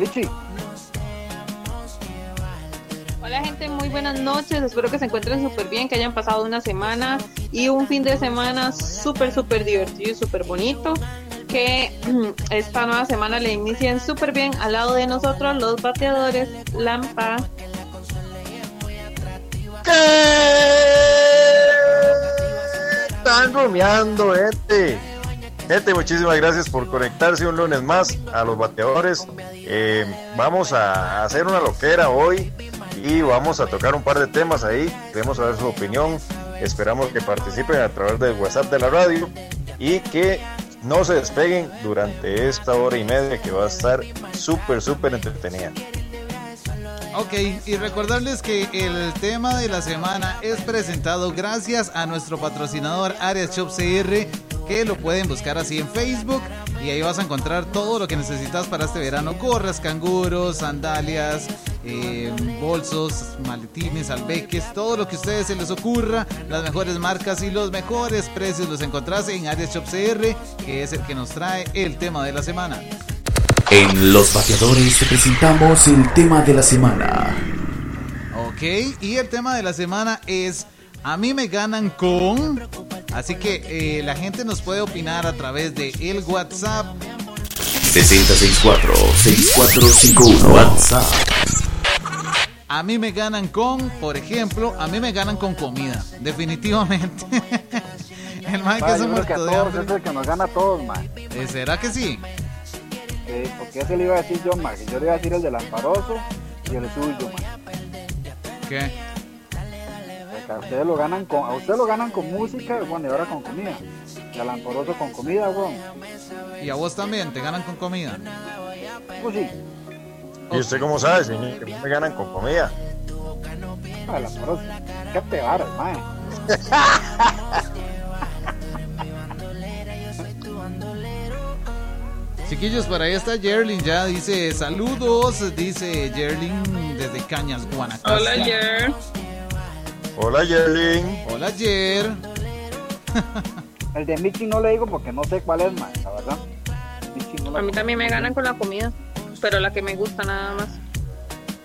Lichi. Hola gente, muy buenas noches. Espero que se encuentren súper bien, que hayan pasado una semana y un fin de semana súper, súper divertido y súper bonito. Que esta nueva semana le inicien súper bien al lado de nosotros los bateadores Lampa. Están rumiando, gente. Gente, muchísimas gracias por conectarse un lunes más a los bateadores. Eh, vamos a hacer una loquera hoy y vamos a tocar un par de temas ahí. Queremos saber su opinión. Esperamos que participen a través del WhatsApp de la radio y que no se despeguen durante esta hora y media que va a estar súper, súper entretenida. Ok, y recordarles que el tema de la semana es presentado gracias a nuestro patrocinador Arias Shop CR, que lo pueden buscar así en Facebook y ahí vas a encontrar todo lo que necesitas para este verano: gorras, canguros, sandalias, eh, bolsos, maletines, albeques, todo lo que a ustedes se les ocurra, las mejores marcas y los mejores precios los encontrás en Arias Shop CR, que es el que nos trae el tema de la semana. En Los Bateadores te presentamos el tema de la semana. Ok, y el tema de la semana es A mí me ganan con... Así que eh, la gente nos puede opinar a través de el WhatsApp 6064-6451 WhatsApp. A mí me ganan con, por ejemplo, a mí me ganan con comida, definitivamente. el man que a muerto de todos hambre. es el que nos gana a todos, man. Eh, ¿Será que sí? Sí, porque ese le iba a decir yo, man. que Yo le iba a decir el del amparoso y el suyo, man. ¿Qué? Ustedes lo ganan con, a ustedes lo ganan con música, bueno, y ahora con comida. Y al amparoso con comida, weón. Y a vos también, te ganan con comida. Pues sí, ¿Y usted cómo sabe, señor? Que me ganan con comida. al amparoso. Qué te varas, man. Chiquillos, por ahí está Jerlin, ya dice saludos, dice Jerlin desde Cañas, Guanacaste. Hola, Jer. Hola, Yerling. Hola, Jer. El de Michi no le digo porque no sé cuál es, man, la verdad. Michi no la A mí también me ganan con la comida, pero la que me gusta nada más.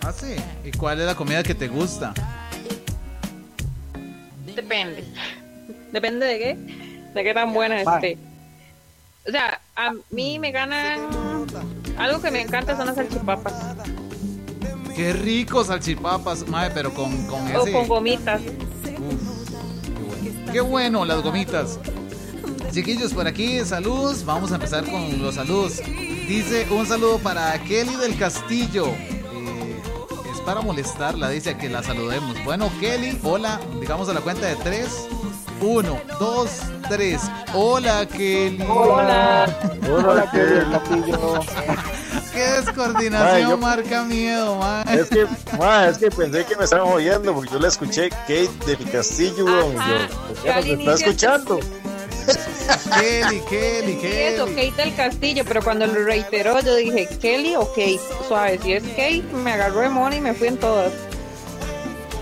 Ah, sí. ¿Y cuál es la comida que te gusta? Depende. Depende de qué. De qué tan buena esté. O sea, a mí me ganan. Algo que me encanta son las salchipapas. Qué rico salchipapas, madre, pero con, con O ese. con gomitas. Qué bueno, las gomitas. Chiquillos, por aquí, saludos. Vamos a empezar con los saludos. Dice un saludo para Kelly del Castillo. Eh, es para molestarla, dice a que la saludemos. Bueno, Kelly, hola. Digamos a la cuenta de tres. Uno, dos, tres. Hola, Kelly. Hola. Hola, que el Castillo. Qué descoordinación yo- marca miedo, man. Es que, ma, es que pensé que me estaban oyendo porque yo la escuché Kate del Castillo, weón. Ajá. Yo, Yo ¿qué al nos está escuchando? Kelly, Kelly, Sí, eso, Kelly. Kate del Castillo, pero cuando lo reiteró yo dije, ¿Kelly o Kate? Suave, si es Kate, me agarró de mona y me fui en todas.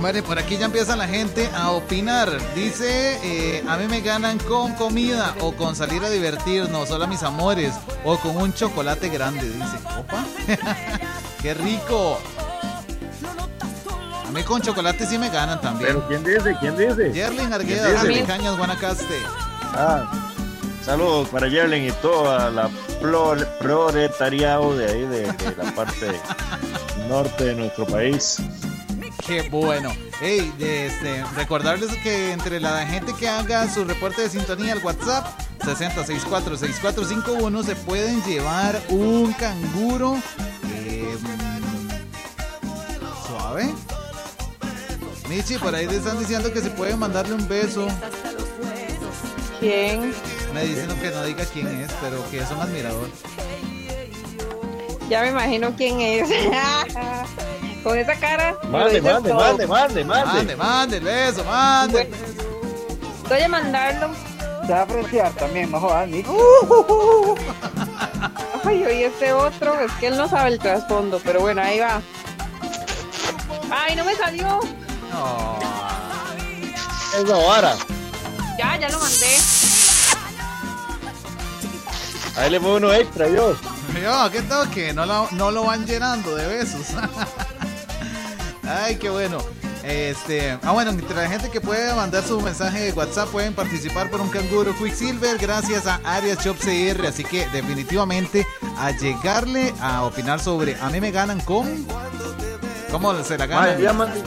Vale, por aquí ya empieza la gente a opinar. Dice, eh, a mí me ganan con comida o con salir a divertirnos, hola mis amores, o con un chocolate grande, dice. Opa, qué rico. A mí con chocolate sí me ganan también. Pero ¿quién dice? ¿Quién dice? Yerlin ¿Quién Argueda, de Cañas, Guanacaste. Ah, saludos para Yerling y toda la proletariado de ahí, de, de la parte norte de nuestro país. Qué bueno. Hey, este, recordarles que entre la gente que haga su reporte de sintonía al WhatsApp 6064-6451 se pueden llevar un canguro eh, mm, suave. Michi, por ahí te están diciendo que se puede mandarle un beso. ¿Quién? Me dicen que no diga quién es, pero que es un admirador. Ya me imagino quién es. Con esa cara. Mande, mande, mande, mande, Mande, mande. mande el beso, mande. Voy a mandarlo. Se va a apreciar también, no jodas, Michi. Ay, oye, este otro, es que él no sabe el trasfondo, pero bueno, ahí va. Ay, no me salió. No. Es la vara. Ya, ya lo mandé. Ahí le pongo uno extra, yo. Yo, qué toque, no lo, no lo van llenando de besos. Ay, qué bueno. Este, ah, bueno, entre la gente que puede mandar su mensaje de WhatsApp pueden participar por un canguro Quicksilver gracias a Arias Shop CR. Así que definitivamente a llegarle a opinar sobre a mí me ganan con. ¿Cómo se la ganan? Yo, ya mandé,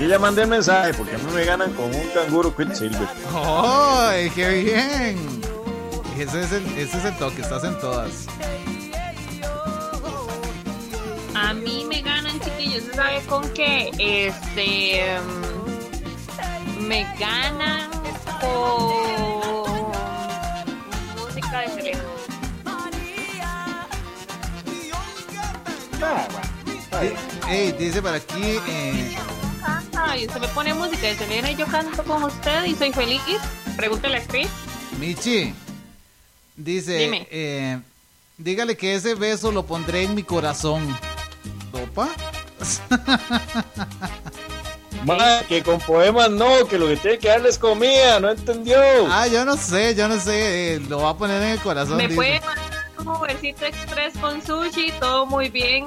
yo ya mandé el mensaje porque a mí me ganan con un canguro Quicksilver. ¡Ay, qué bien! Ese es, el, ese es el toque, estás en todas. A mí me ¿se sabe con qué? Este. mm, me ganan con. música de Selena. Ah, bueno. Ey, dice por aquí, eh, Ay, usted me pone música de Selena y yo canto con usted y soy feliz. Pregúntale a Chris. Michi, dice, Dime. eh, dígale que ese beso lo pondré en mi corazón. ¿Opa? Mae, que con poemas no, que lo que tiene que darles comida, no entendió. Ah, yo no sé, yo no sé, eh, lo va a poner en el corazón. Me dice. puede mandar un Ubercito Express con sushi, todo muy bien.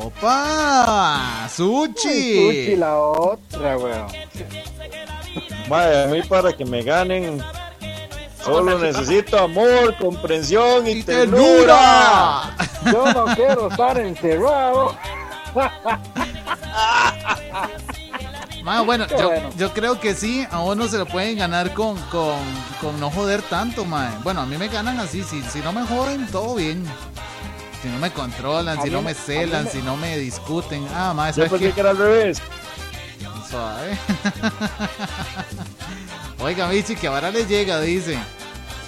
¡Opa! ¡Sushi! Sushi la otra, weón. Mae, a mí para que me ganen solo necesito amor, comprensión y, ¡Y ternura. ternura! Yo no quiero estar encerrado. Ma, bueno, yo, bueno. yo creo que sí, a uno se lo pueden ganar con, con, con no joder tanto, ma. Bueno, a mí me ganan así, si, si no me joden, todo bien. Si no me controlan, A si mí no me- celan, me- si no me discuten. Ah, ma, Yo ¿sabes pensé qué? que era al revés. Suave. Oiga, Michi, que ahora le llega, dice.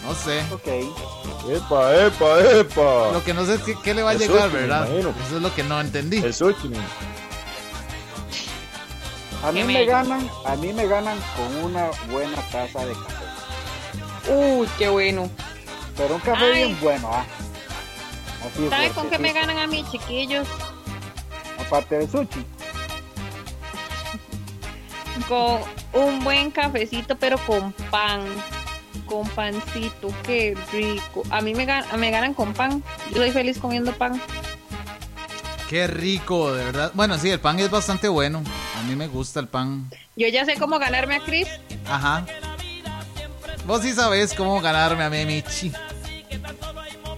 No sé. Ok. Epa, epa, epa. Lo que no sé es qué, qué le va a llegar, ¿verdad? Eso es lo que no entendí. El sushi. man. A mí me ganan, a mí me ganan con una buena taza de café. Uy, qué bueno. Pero un café Ay. bien bueno, ah. Así ¿Sabe con qué me ganan a mí, chiquillos? Aparte del sushi. Con un buen cafecito, pero con pan. Con pancito, qué rico. A mí me, gan- me ganan con pan. Yo soy feliz comiendo pan. Qué rico, de verdad. Bueno, sí, el pan es bastante bueno. A mí me gusta el pan. Yo ya sé cómo ganarme a Chris. Ajá. Vos sí sabés cómo ganarme a mí, Michi.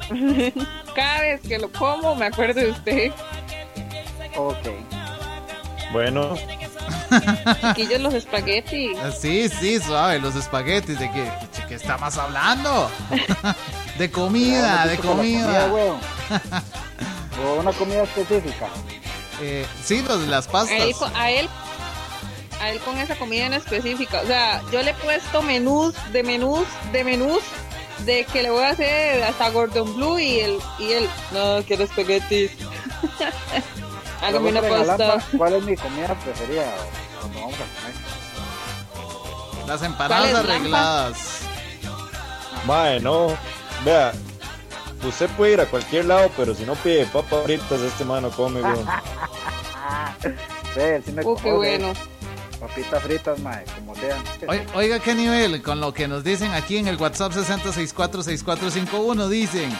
Cada vez que lo como, me acuerdo de usted. Ok. Bueno, Chiquillos, los espaguetis. Sí, sí, suave, los espaguetis. ¿De qué, qué estamos hablando? de comida, de comida. o una comida específica. Eh, sí, los de las A pastas. él, a él, a él con esa comida en específica. O sea, yo le he puesto menús de menús de menús de que le voy a hacer hasta Gordon Blue y él, y él, no, quiero espaguetis. Hágame una pasta. ¿Cuál es mi comida preferida cuando vamos a comer? Las empanadas ¿Cuál es, Lampa? Mae, no. Vea, usted puede ir a cualquier lado, pero si no pide papas fritas, este mano come, weón. Él sí me Uh, qué bueno. Papitas fritas, mae, como sean. Oi- Oiga, qué nivel, con lo que nos dicen aquí en el WhatsApp 60646451, dicen,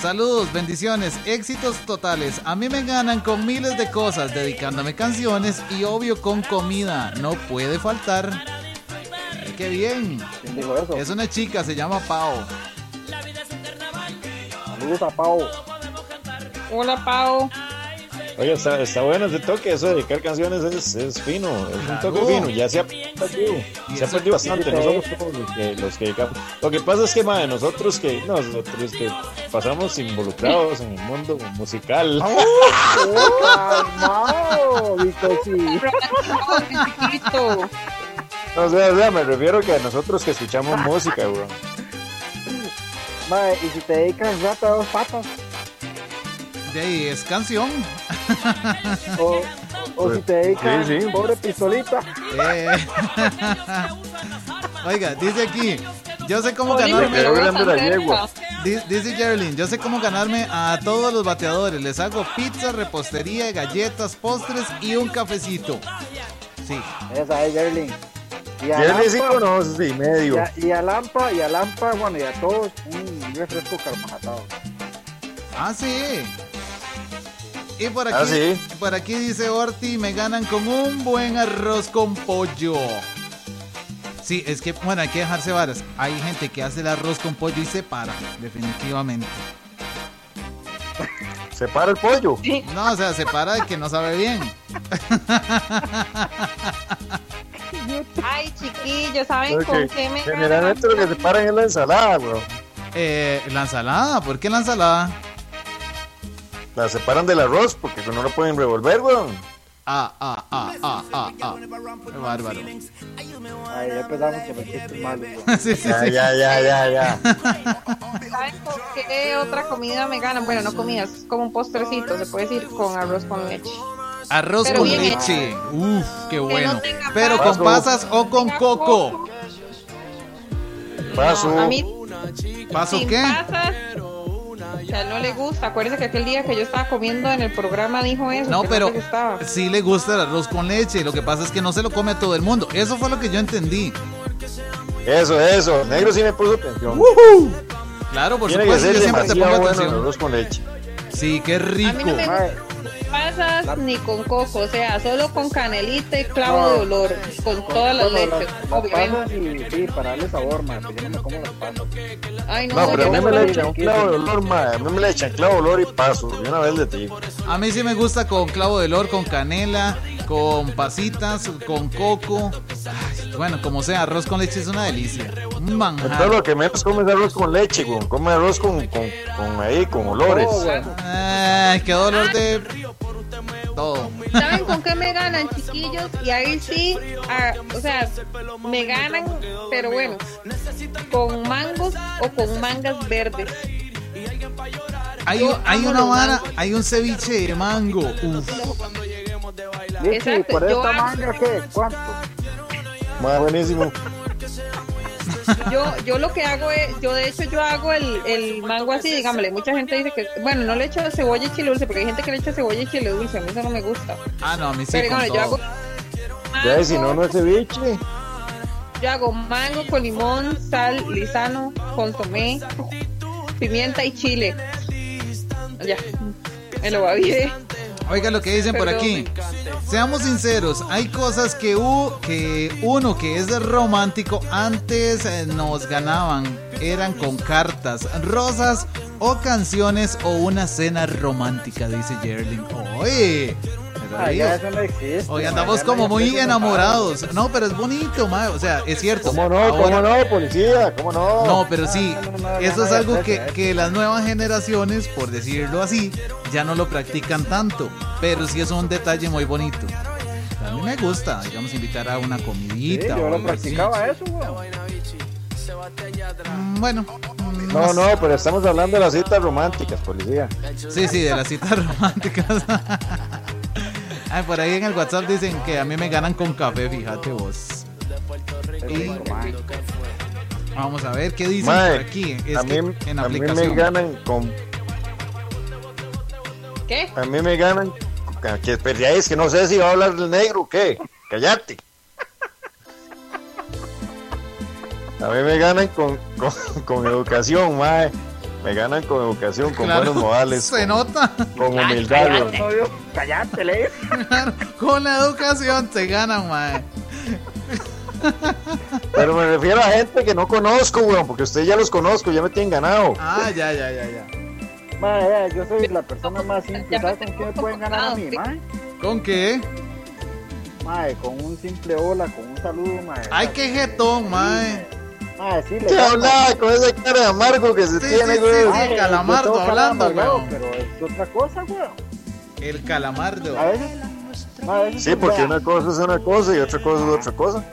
saludos, bendiciones, éxitos totales, a mí me ganan con miles de cosas, dedicándome canciones y obvio con comida, no puede faltar. Qué bien, ¿Quién dijo eso? es una chica, se llama Pau. Saludos a Pau. Hola, Pau. Oye, está, está bueno ese toque, eso de dedicar canciones es, es fino, es un toque fino, ya se ha perdido, se ha perdido bastante, no somos todos los que, los que dedicamos. Lo que pasa es que, madre, nosotros que, nosotros que pasamos involucrados en el mundo musical. Visto sí. No sé, o sea, me refiero que a nosotros que escuchamos música, weón. Mae, y si te dedicas rata a dos patas, De ahí es canción. o, o si te dedicas Sí, sí. pobre pistolita, Eh. Oiga, dice aquí, yo sé cómo ganarme... Dice Geraldine, yo sé cómo ganarme a todos los bateadores. Les hago pizza, repostería, galletas, postres y un cafecito. Sí. esa es Gerlin. Y a sí Lampa, conoce y y medio. a, y a Lampa, y a Lampa, bueno, y a todos, un refresco carbonatado. Ah, sí. Y por aquí, Ah, sí. por aquí dice Orti, me ganan con un buen arroz con pollo. Sí, es que, bueno, hay que dejarse varas. Hay gente que hace el arroz con pollo y se para, definitivamente. Separa el pollo. No, o sea, se para de que no sabe bien. Ay, chiquillos, ¿saben con qué me generalmente lo que ganan? separan es la ensalada, weón. Eh, la ensalada, ¿por qué la ensalada? La separan del arroz porque no lo pueden revolver, weón. Ah, ah, ah, ah, ah, ah. Qué bárbaro. Ay, ya empezamos con los chistes malos. weón. Sí, sí, Ya, sí. ya, ya, ya, ya. ¿Saben con qué otra comida me ganan? Bueno, no comidas, es como un postrecito, se puede decir, con arroz con leche. Arroz Pero con bien leche. Uf, qué bueno. tenga Pero con pasas o con coco. Paso. No, a mí, ¿Paso sin qué? pasas, o sea, no le gusta. Acuérdese que aquel día que yo estaba comiendo en el programa dijo eso. No, que pero le gustaba. sí le gusta el arroz con leche. Lo que pasa es que no se lo come a todo el mundo. Eso fue lo que yo entendí. Eso, eso. Negro sí me puso atención. Claro, por Tiene que supuesto, ser yo siempre te demasiado pongo bueno el atención. arroz con leche. Sí, qué A mí rico. no me Mae, pasas ni con coco, o sea, solo con canelita y clavo No. de olor, con todas las bueno, leches, las, las obviamente. pasas y sí, para darle sabor, pues yo no me como las pasas. Ay, no, No, pero a mí me le echan un clavo de olor, madre. A mí me le echan clavo de olor y paso. De una vez le digo. A mí sí me gusta con clavo de olor, con canela, con pasitas, con coco. Ay, bueno, como sea, arroz con leche es una delicia. Un Entonces manjar. lo que menos come es arroz con leche, weón. Come arroz con, con, con ahí, con olores. Oh. Ay, qué dolor de todo. ¿Saben con qué me ganan, chiquillos? Y ahí sí, ah, o sea, me ganan, pero bueno, con mangos o con mangas verdes. Hay, hay una vara, hay un ceviche de mango. Uf. Exacto, ¿por yo esta manga qué? ¿Cuánto? Más buenísimo. Yo, yo lo que hago es, yo de hecho yo hago el, el mango así, digámosle, mucha gente dice que, bueno, no le echo cebolla y chile dulce, porque hay gente que le echa cebolla y chile dulce, a mí eso no me gusta. Ah, no, a mí sí. Pero con digámosle, yo hago. Ya, si no, no es ceviche. Yo hago mango con limón, sal, lisano, consomé, pimienta y chile. Ya, me lo va bien. Oiga lo que dicen por aquí. Seamos sinceros, hay cosas que, u- que uno que es romántico antes eh, nos ganaban. Eran con cartas, rosas o canciones o una cena romántica, dice Jerling. Oye, ya eso no existe. Hoy andamos como muy enamorados. No, pero es bonito, ma. O sea, es cierto. ¿Cómo no? Ahora- ¿Cómo no, policía? ¿Cómo no? No, pero sí, no, no, no, eso es algo que, eso. que las nuevas generaciones, por decirlo así, ya no lo practican tanto. Pero sí es un detalle muy bonito. A mí me gusta, digamos, invitar a una Sí, comidita o yo lo así. practicaba eso, weón. Mm, Bueno, mm, No, no, pero estamos hablando de las citas románticas, policía. Sí, sí, de las citas románticas. Ay, por ahí en el WhatsApp dicen que a mí me ganan con café, fíjate vos. Y-. Vamos a ver qué dicen por aquí. Es a que mí, en a mí me ganan con. ¿Qué? A mí me ganan. Que es que no sé si va a hablar del negro o qué. Cállate. A mí me ganan con, con, con educación, mae. Me ganan con educación, con Claro, buenos modales. Se con, nota. con humildad, Cállate, le. Con la educación se ganan, mae. Pero me refiero a gente que no conozco, weón, porque ustedes ya los conozco, ya me tienen ganado. Ah, ya, ya, ya, ya. Mae, yo soy la persona más simple. ¿Sabes con qué me pueden ganar a mí, mae? ¿Con qué? Mae, con un simple hola, con un saludo, mae. Ay, qué jetón, mae. Mae, sí, le ¿Qué gano. hablaba con esa cara de amargo que se Sí, tiene, sí, güey? sí, yo calamardo hablando, weón. Pero es otra cosa, weón. El calamardo. A veces. mae, a veces Sí, porque vea, una cosa es una cosa y otra cosa es otra cosa.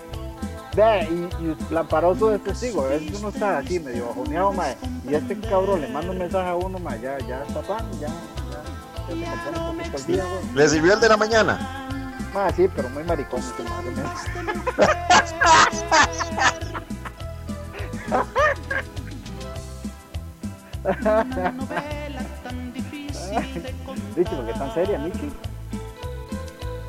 Vea, y, y Lamparoso es testigo, a veces uno está así medio bajoneado, mae, y este cabrón le manda un mensaje a uno, mae, ya, ya está pan, ya, ya, ya se compone un poquito el día, weón. ¿Le sirvió el de la mañana? Mae, sí, pero muy maricón, este madre mía. Michi, ¿por qué tan seria, Michi?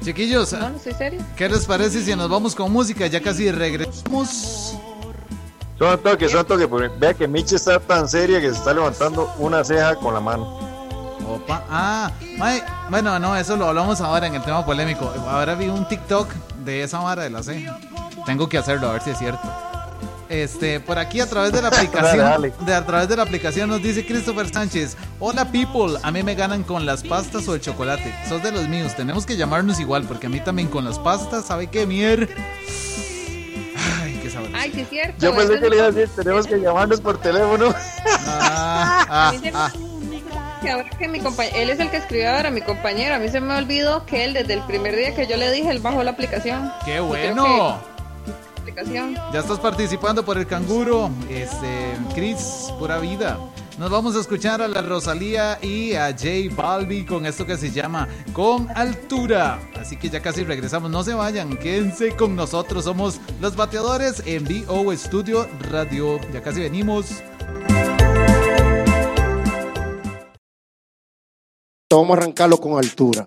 Chiquillos, No, no soy serio. ¿qué les parece si nos vamos con música? Ya casi regresamos. Son toques, son toques. porque Vea que Michi está tan seria que se está levantando una ceja con la mano. Opa. Ah, mae, bueno, no, eso lo hablamos ahora en el tema polémico. Ahora vi un TikTok de esa vara de la C. Tengo que hacerlo a ver si es cierto. Este, por aquí a través de la aplicación, Dale, de a través de la aplicación nos dice Christopher Sánchez, hola people, a mí me ganan con las pastas o el chocolate, sos de los míos, tenemos que llamarnos igual porque a mí también con las pastas, ¿sabe qué mier? Ay, qué sabroso. Ay, sí es cierto. Yo pensé que le iba a decir, tenemos que llamarnos por teléfono. Ah, ah, ah. que ahora que mi él es el que escribió ahora, mi compañero, a mí se me olvidó que él desde el primer día que yo le dije, él bajó la aplicación. qué bueno. Aplicación. Ya estás participando por el canguro, este, Chris, pura vida. Nos vamos a escuchar a la Rosalía y a J Balbi con esto que se llama Con Altura. Así que ya casi regresamos. No se vayan, quédense con nosotros. Somos los bateadores en BO Studio Radio. Ya casi venimos. Vamos a arrancarlo con altura.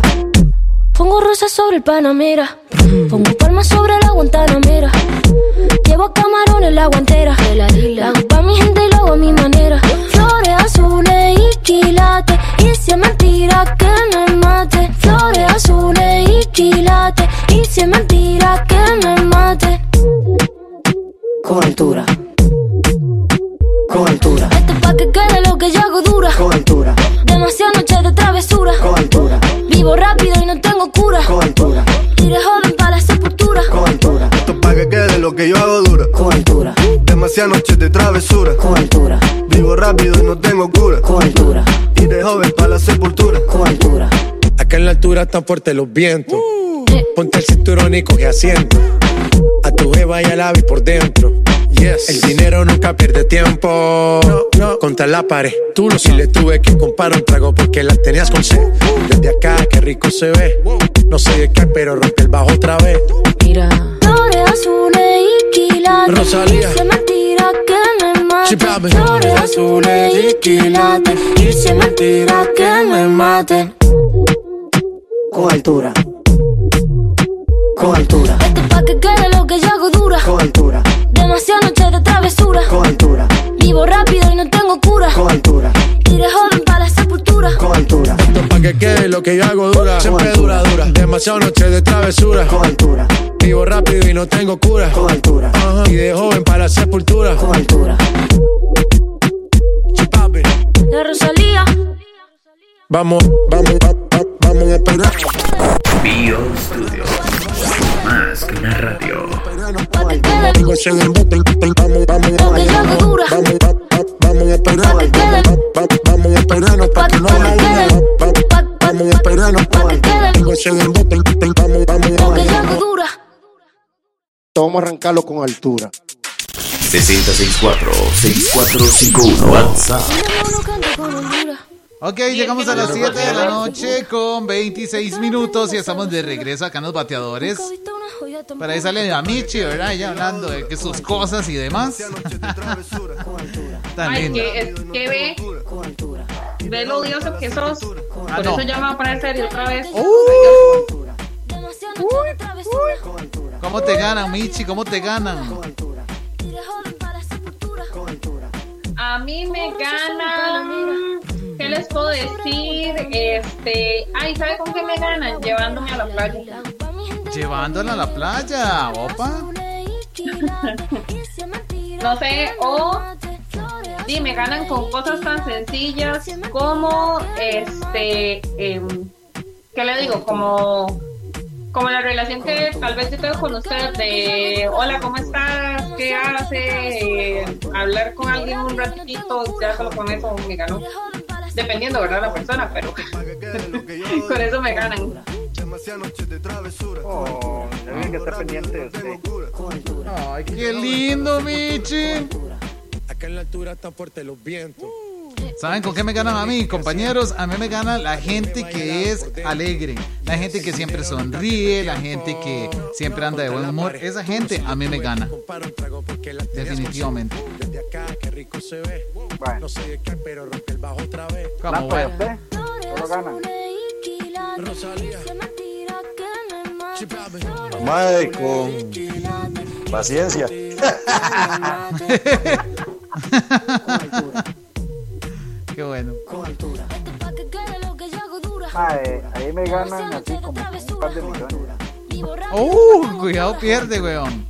Pongo rosas sobre el Panamera. Pongo palmas sobre la Guantanamera. Llevo camarones en la guantera. La hago pa' mi gente y lo hago a mi manera. Flores azules y quilates. Y si es mentira que me mate. Flores azules y quilates. Y si es mentira que me mate. Con altura. Con altura, Esto es pa' que quede lo que yo hago dura. con altura, Demasiadas noches de travesura. con altura, Vivo rápido de joven para la sepultura. con altura, Esto es pa' que quede lo que yo hago dura. con altura, Demasiadas noches de travesura. con altura, Vivo rápido y no tengo cura. con altura, de joven pa' la sepultura. con altura. Acá en la altura están fuertes los vientos. Ponte el cinturón y coge asiento. A tu jeva y al ave por dentro. Yes. El dinero nunca pierde tiempo. No, no. Contra la pared. Tú lo si le tuve que comprar un trago porque la tenías con sed. Desde acá, qué rico se ve. No sé de qué, pero rompe el bajo otra vez. Mira. Flores azules y quilates. Rosalía. Y si es mentira que me mate. Flores azules y quilates. Y si es mentira que me maten. Con altura, con altura, Esto es pa' que quede lo que yo hago dura. con altura, Demasiadas noches de travesura. con altura, Vivo rápido y no tengo cura. con altura, Y de joven para la sepultura. con altura, Esto es pa' que quede lo que yo hago dura. Siempre dura, dura. Demasiadas noches de travesura. con altura, Vivo rápido y no tengo cura. con altura. Y de joven para la sepultura. con altura. La Rosalía. Vamos, vamos, va- va- vamos a esperar. Bio Studio. Más que una radio. Vamos, vamos, lo que yo hago dura. vamos, va- va- vamos a esperar. Vamos a esperarnos pa' Pa' que no Pa- pa- Vamos a esperarnos pa' que Digo, se den bote, vamos, vamos, lo que yo hago dura. Vamos a arrancarlo con altura. 6064-6451 WhatsApp. Ok, llegamos a las 7 de la noche con 26 minutos y estamos de regreso acá en los bateadores. Para ahí sale a Michi, ¿verdad? Ella hablando de que sus cosas y demás. Tan Ay, lindo. que, ve, Con altura, ve lo odioso que sos. Ah, Por no. eso ya me va a poner serio otra vez. Travesura. con altura, ¿Cómo te ganan, Michi? ¿Cómo te ganan? A mí me ganan. ¿Qué les puedo decir? Este. Ay, ¿sabe con qué me ganan? Llevándome a la playa. Llevándola a la playa, opa. No sé, o Sí, me ganan con cosas tan sencillas como, este, em, ¿qué le digo? Como, como la relación que tal vez yo tengo con usted de, hola, ¿cómo estás? ¿Qué hace? Eh, hablar con alguien un ratito, ya solo con eso me ganó. Dependiendo, ¿verdad? La persona, pero con eso me ganan. Oh, que estar pendiente de usted. Ay, qué lindo, Michi. Acá en la altura están fuertes los vientos. ¿Saben con qué me ganan a mí, compañeros? A mí me gana la gente que es alegre, la gente que siempre sonríe, la gente que siempre anda de buen humor. Esa gente a mí me gana. Definitivamente. Bueno, Como Lampa, ¿y bueno. Mae, con paciencia. Qué bueno. Con altura. Mae, ahí me ganan así como un par de millones. ¡Uh! Cuidado, pierde, weón.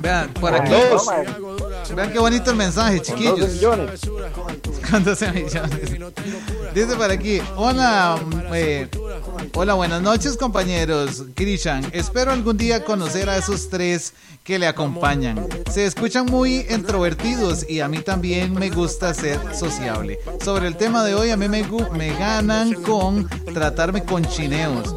Vean, por aquí. Vean qué bonito el mensaje, Con 12 chiquillos. millones. Con 12 millones. Dice por aquí, hola, eh, hola, buenas noches compañeros. Krishan, espero algún día conocer a esos tres que le acompañan. Se escuchan muy introvertidos y a mí también me gusta ser sociable. Sobre el tema de hoy, a mí me, me ganan con tratarme con chineos.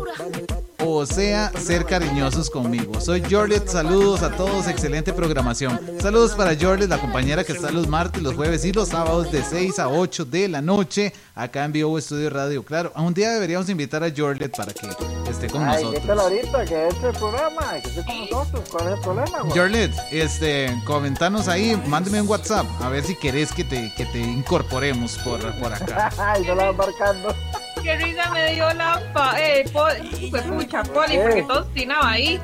O sea, ser cariñosos conmigo. Soy Jorlet, saludos a todos, excelente programación. Saludos para Jorlet, la compañera que está los martes, los jueves y los sábados de 6 a 8 de la noche, acá en Vivo Estudio Radio. Claro, a un día deberíamos invitar a Jorlet para que esté con Ay, nosotros. ahorita, que este es el programa, que esté con nosotros. ¿Cuál es el problema, güey? Jorlet, este, comentanos ahí, mándeme un WhatsApp, a ver si querés que te, que te incorporemos por, por acá. Ay, no la marcando. Qué risa me dio la pa eh, Poli, fue pucha Poli, porque todo ostinaba ahí.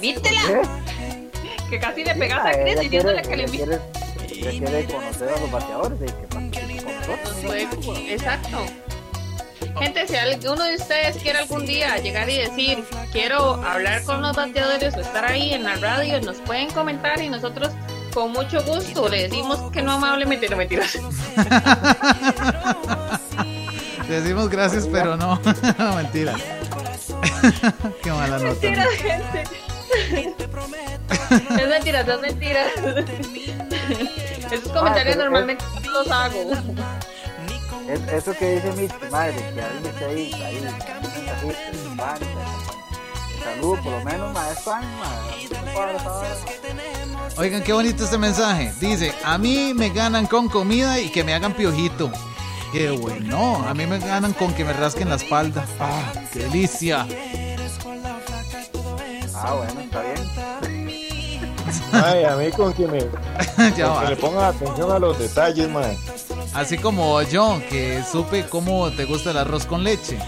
¿Vítela? ¿Qué? Que casi le pegas a Chris diciéndole que le invite. quiere- conocer a los bateadores y que. Fue- Exacto. Gente, si alguno de ustedes quiere algún día llegar y decir, quiero hablar con los bateadores o estar ahí en la radio, nos pueden comentar y nosotros con mucho gusto le decimos que no amablemente, no mentiras. Te decimos gracias, pero no, no mentira. Qué mala nota. Mentira, gente. Es mentira, es mentira. Esos comentarios pero- normalmente no los hago. Es- eso que dice mi madre, que alguien esté ahí, ahí, un mensajito, un pan, un saludo, por lo menos, ma, es pan, ma, no para esa vara. Oigan, qué bonito este mensaje. Dice, a mí me ganan con comida y que me hagan piojito. Qué bueno. A mí me ganan con que me rasquen la espalda. Ah, qué delicia. Ah, bueno, está bien. Ay, a mí con que me ya con va. que le pongan atención a los detalles, mae. Así como yo, que supe cómo te gusta el arroz con leche.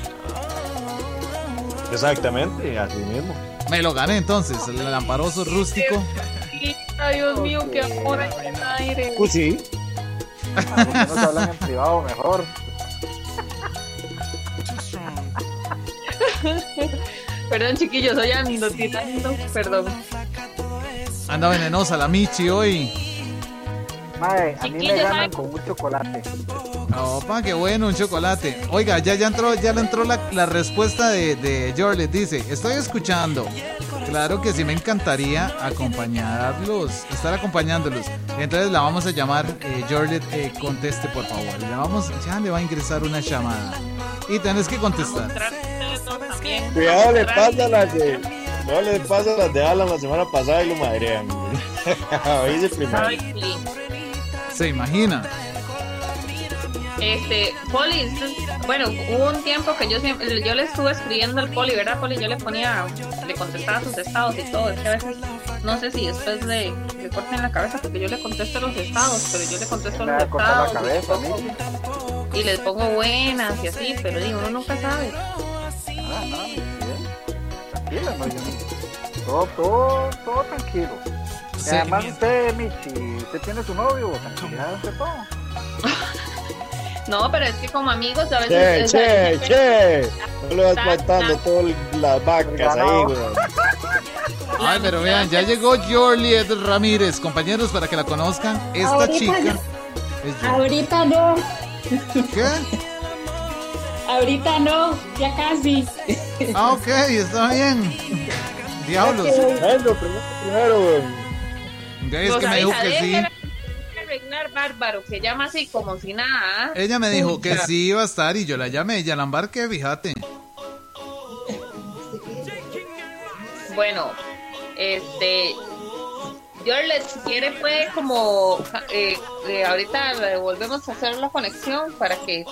Exactamente, así mismo. Me lo gané entonces, el lamparoso rústico. Ay, Dios mío, qué amor en el aire. Pues sí. ¿Por qué no se hablan en privado mejor? Perdón, chiquillos, soy ando tirando. Perdón. Anda venenosa la Michi hoy. Mae, a mí me ganan con un chocolate. Opa, qué bueno, un chocolate. Oiga, ya, ya entró, ya le entró la, la respuesta de, de Jorlet. Dice, estoy escuchando. Claro que sí me encantaría acompañarlos, estar acompañándolos. Entonces la vamos a llamar, eh, Jorlet, eh, conteste por favor. Ya vamos, ya le va a ingresar una llamada. Y tenés que contestar. Cuidado le pasa las de. No le pasa las de Alan la semana pasada y lo madrean. Oíste primero. Se imagina. Este, Poli, bueno, hubo un tiempo que yo siempre, yo le estuve escribiendo al Poli, ¿verdad, Poli? Yo le ponía, le contestaba sus estados y todo. Es que a veces, no sé si después le, le corten la cabeza porque yo le contesto los estados, pero yo le contesto los va a cortar la estados. cabeza, y, les pongo buenas y así, pero digo, uno nunca sabe. Ah, no, bien. Tranquila, no, todo, todo, todo tranquilo. Sí. además usted, Michi, usted tiene su novio, tranquilidad ante todo. No, pero es que como amigos a Che, veces... che, che. No le vas Ta- faltando ta- todas las vacas ahí, güey. Ay, pero vean, ya llegó Jorliet Ramírez. Compañeros, para que la conozcan, esta Ahorita chica es. Ahorita no, ¿Qué? ahorita no, ya casi. Ah, ok, está bien. Diablos. Bueno, primero, primero, güey. Es que me dijo que sí. Bárbaro, que llama así como si nada. ¿ah? Ella me dijo que sí iba a estar y yo la llamé. Ella la embarqué, fíjate. Bueno, este, si quiere puede como eh, eh, ahorita volvemos a hacer la conexión para que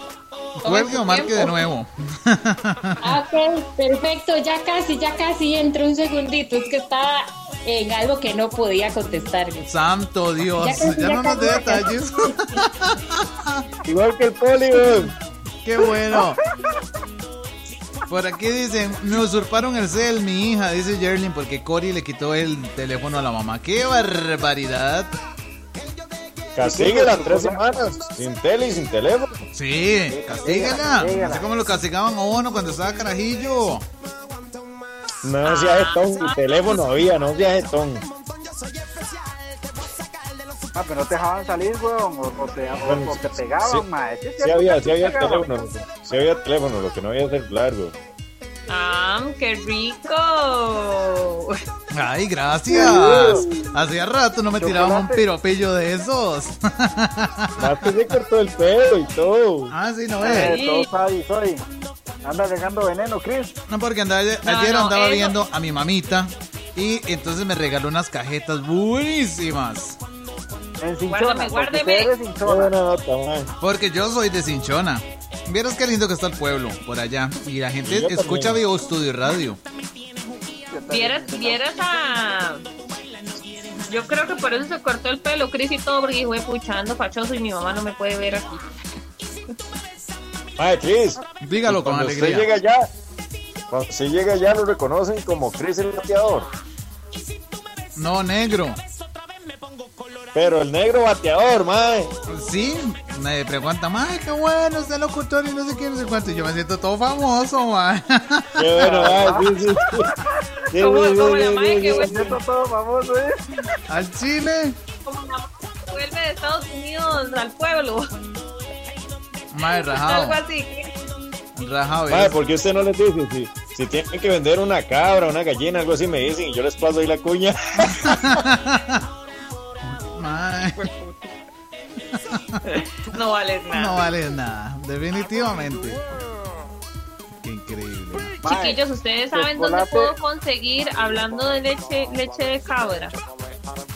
su o marque de nuevo. Ok, perfecto, ya casi, ya casi entro un segundito. Es que estaba en algo que no podía contestar. Santo Dios, Ya casi, ya ya no nos dé detalles. Igual que el poli, weón. Qué bueno. Por aquí dicen, me usurparon el cel, mi hija, dice Jerlin, porque Cory le quitó el teléfono a la mamá. ¡Qué barbaridad! Castíguela tres semanas, sin tele y sin teléfono. Sí, castígala. Así como lo castigaban a uno cuando estaba carajillo. No seas jetón, ni teléfono había, no seas jetón. Ah, pero no te dejaban salir, weón, o, o te, o- Bueno, o te pegaban, sí, mae. Sí, Sí había, sí había teléfono, sí había teléfono, lo que no había celular, weón. Ah, qué rico. Ay, gracias. Hacía rato no me tiraban un piropillo de esos. Más que se cortó el pelo y todo. Ah, sí, no Eh, es. todo sabe, soy. Anda regando veneno, Chris. No, porque andaba, ayer No, no, andaba eso- viendo a mi mamita y entonces me regaló unas cajetas buenísimas. En Cinchona, Guárdame, porque guárdame. Qué Cinchona. Porque yo soy de Cinchona. Vieras qué lindo que está el pueblo por allá. Y la gente Y escucha también. Vivo Studio Radio. Vieras, vieras a. Yo creo que por eso se cortó el pelo, Cris y todo, porque fue puchando fachoso y mi mamá no me puede ver aquí. Ay, Chris, Dígalo con cuando usted alegría. llega allá, cuando usted llega allá lo reconocen como Chris el bateador. No, negro. Pero el negro bateador, mae. Sí, me preguntan, ay, qué bueno, es el locutor y no sé qué, no sé cuánto. Yo me siento todo famoso, man. Qué bueno, mae. Sí, sí, sí, la sí. vuelve- Esto todo famoso, ¿eh? Al Chile. Como mamá vuelve de Estados Unidos al pueblo. Mae, Algo rajado. así. Rajado. Mae, ¿ves? ¿por qué usted no les dice? Si, si tienen que vender una cabra, una gallina, algo así, me dicen y yo les paso ahí la cuña. No vale nada. no vale nada, definitivamente. Qué increíble. Mae, Chiquillos, ¿ustedes saben dónde puedo conseguir hablando de leche, leche de cabra?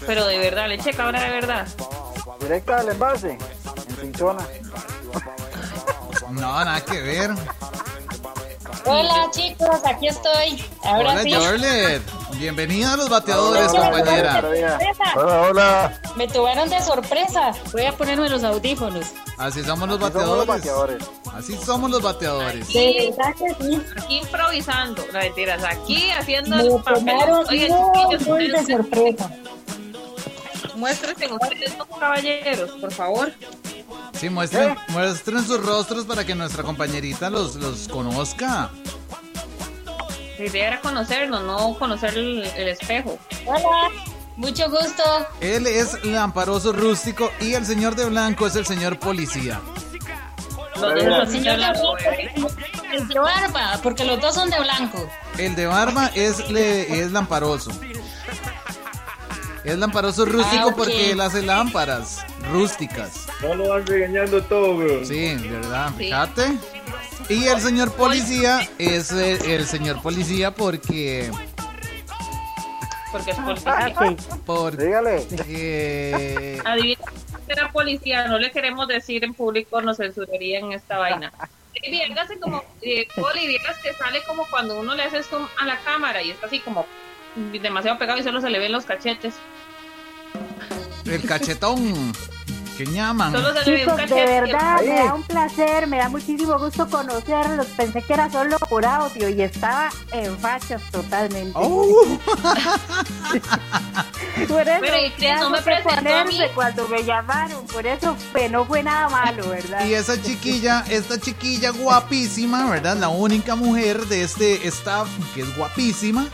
Pero de verdad, leche de cabra de verdad. Directa al envase. En Cinchona. No, nada que ver. Hola chicos, aquí estoy. Ahora Hola, sí. Jorlet. Bienvenida a los bateadores, Hola, hola, compañera. hola. Hola. Me tuvieron de sorpresa. Voy a ponerme los audífonos. Así somos los Así somos los bateadores. Así somos los bateadores. Que sí. Aquí improvisando, no mentiras, aquí haciendo Me el papel. tomaron Oigan, muy, chiquillos, muy de sorpresa. muéstrense ustedes caballeros, por favor. Sí, muestren, muestren sus rostros para que nuestra compañerita los, los conozca. La idea era conocernos, no conocer el, el espejo. Hola, mucho gusto. Él es lamparoso rústico y el señor de blanco es el señor policía. Los dos El señor de barba, porque los dos son de blanco. El de barba es, le, es lamparoso. Es lamparoso rústico Ah, ok. porque él hace lámparas rústicas. No lo van regañando todo, bro. Sí, ¿verdad? Sí. Fíjate. Y el señor policía es eh, el señor policía porque... Porque es Ah, policía. porque Dígale. Adivina que era policía, no le queremos decir en público, nos censurarían esta vaina. Eh, bien, hágase como, eh, Poli, vieras que sale como cuando uno le hace zoom a la cámara y está así como demasiado pegado y solo se le ven los cachetes. el cachetón que llaman. Solo Chicos, de verdad, me da un placer, me da muchísimo gusto conocerlos. Pensé que era solo por audio y estaba en fachas totalmente. Oh. Por eso, Pero, ¿y ¿qué Cris, no me presentó a ponerse mí? cuando me llamaron? Por eso, pues, no fue nada malo, ¿verdad? Y esa chiquilla, esta chiquilla guapísima, ¿verdad? La única mujer de este staff que es guapísima.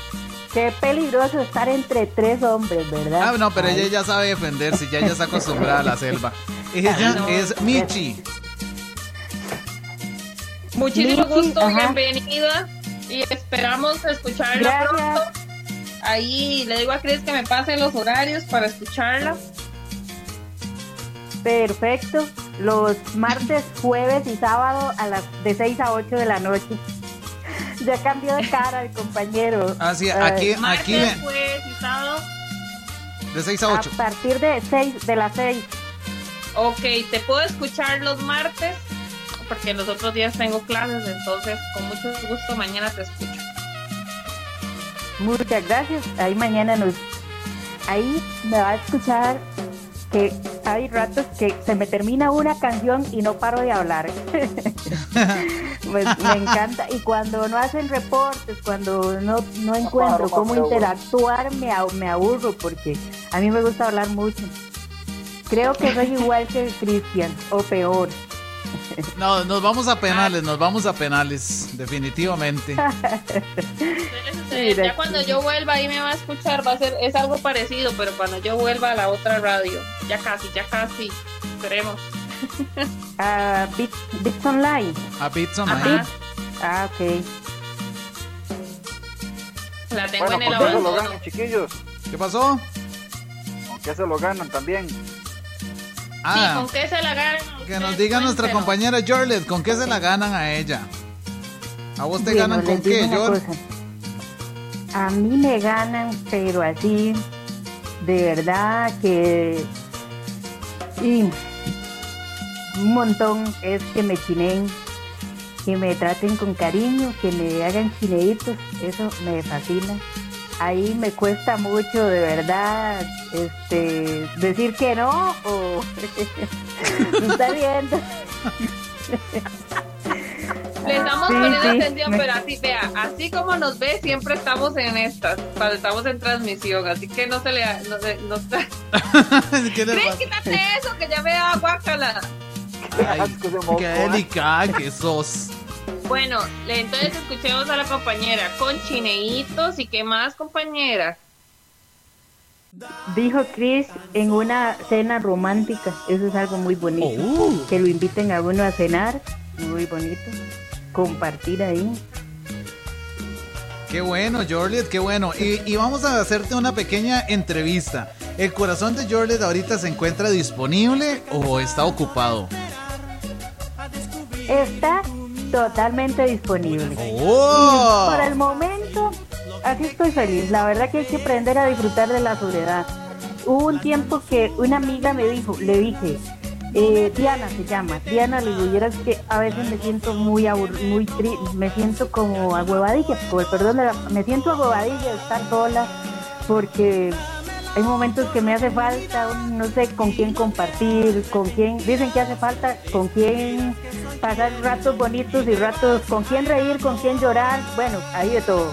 Qué peligroso estar entre tres hombres, ¿verdad? Ah, no, pero ella ya sabe defenderse, ya ella está acostumbrada a la selva. Ella no. es Michi. Muchísimo Michi, gusto, ajá. bienvenida y esperamos escucharla pronto. Ahí le digo a Cris que me pase los horarios para escucharla. Perfecto. Los martes, jueves y sábado a las de 6 a 8 de la noche. Ya cambió de cara el compañero. Así, Ay, aquí, Martes, aquí, y sábado. De 6 a 8. A partir de 6, de las 6. Ok, te puedo escuchar los martes porque los otros días tengo clases, entonces con mucho gusto mañana te escucho. Muchas gracias. Ahí mañana nos. Ahí me va a escuchar que hay ratos que se me termina una canción y no paro de hablar. pues me encanta. Y cuando no hacen reportes, cuando no, no encuentro cómo interactuar, me, a- me aburro porque a mí me gusta hablar mucho. Creo que soy igual que Cristian, o peor. No, nos vamos a penales, nos vamos a penales, definitivamente. Ya cuando yo vuelva ahí me va a escuchar, va a ser, es algo parecido, pero cuando yo vuelva a la otra radio, ya casi, ya casi, esperemos. Ah, Bits, Bits Online. A Bits Ah, Online. Ah, ok. La tengo Bueno, en el ¿con qué se lo abandono. ganan, chiquillos? ¿Qué pasó? ¿Con qué se lo ganan también? Ah, ¿Con qué se la ganan? Que nos diga nuestra compañera Jorlet, ¿con qué se la ganan a ella? ¿A vos te Bueno, ganan con qué, una Jor? cosa. A mí me ganan, pero así, de verdad que... Y un montón es que me chineen, que me traten con cariño, que me hagan chineitos, eso me fascina. Ahí me cuesta mucho, de verdad, este, decir que no o... ¿Está viendo? Le estamos Sí, poniendo sí, atención, me- pero así, vea, así como nos ve, siempre estamos en estas, cuando estamos en transmisión, así que no se le... No se, no se... ¿Qué le Cris, pasa? quítate eso, que ya me da guácala. Ay, qué delicada que sos. Bueno, le- entonces escuchemos a la compañera con chineitos y qué más, compañera. Dijo Chris en una cena romántica, eso es algo muy bonito. Que lo inviten a uno a cenar, muy bonito. Compartir ahí. Qué bueno, Jorlet, qué bueno. Y, y vamos a hacerte una pequeña entrevista. ¿El corazón de Jorlet ahorita se encuentra disponible o está ocupado? Está totalmente disponible. ¡Oh! Y por el momento, así estoy feliz. La verdad que hay que aprender a disfrutar de la soledad. Hubo un tiempo que una amiga me dijo, le dije, eh, Diana se llama, Diana, le digo, "vieras que a veces me siento muy abur muy tri me siento como el perdón me siento agüevadilla de estar sola, porque hay momentos que me hace falta, no sé con quién compartir, con quién, dicen que hace falta con quién pasar ratos bonitos y ratos con quién reír, con quién llorar, bueno, ahí de todo.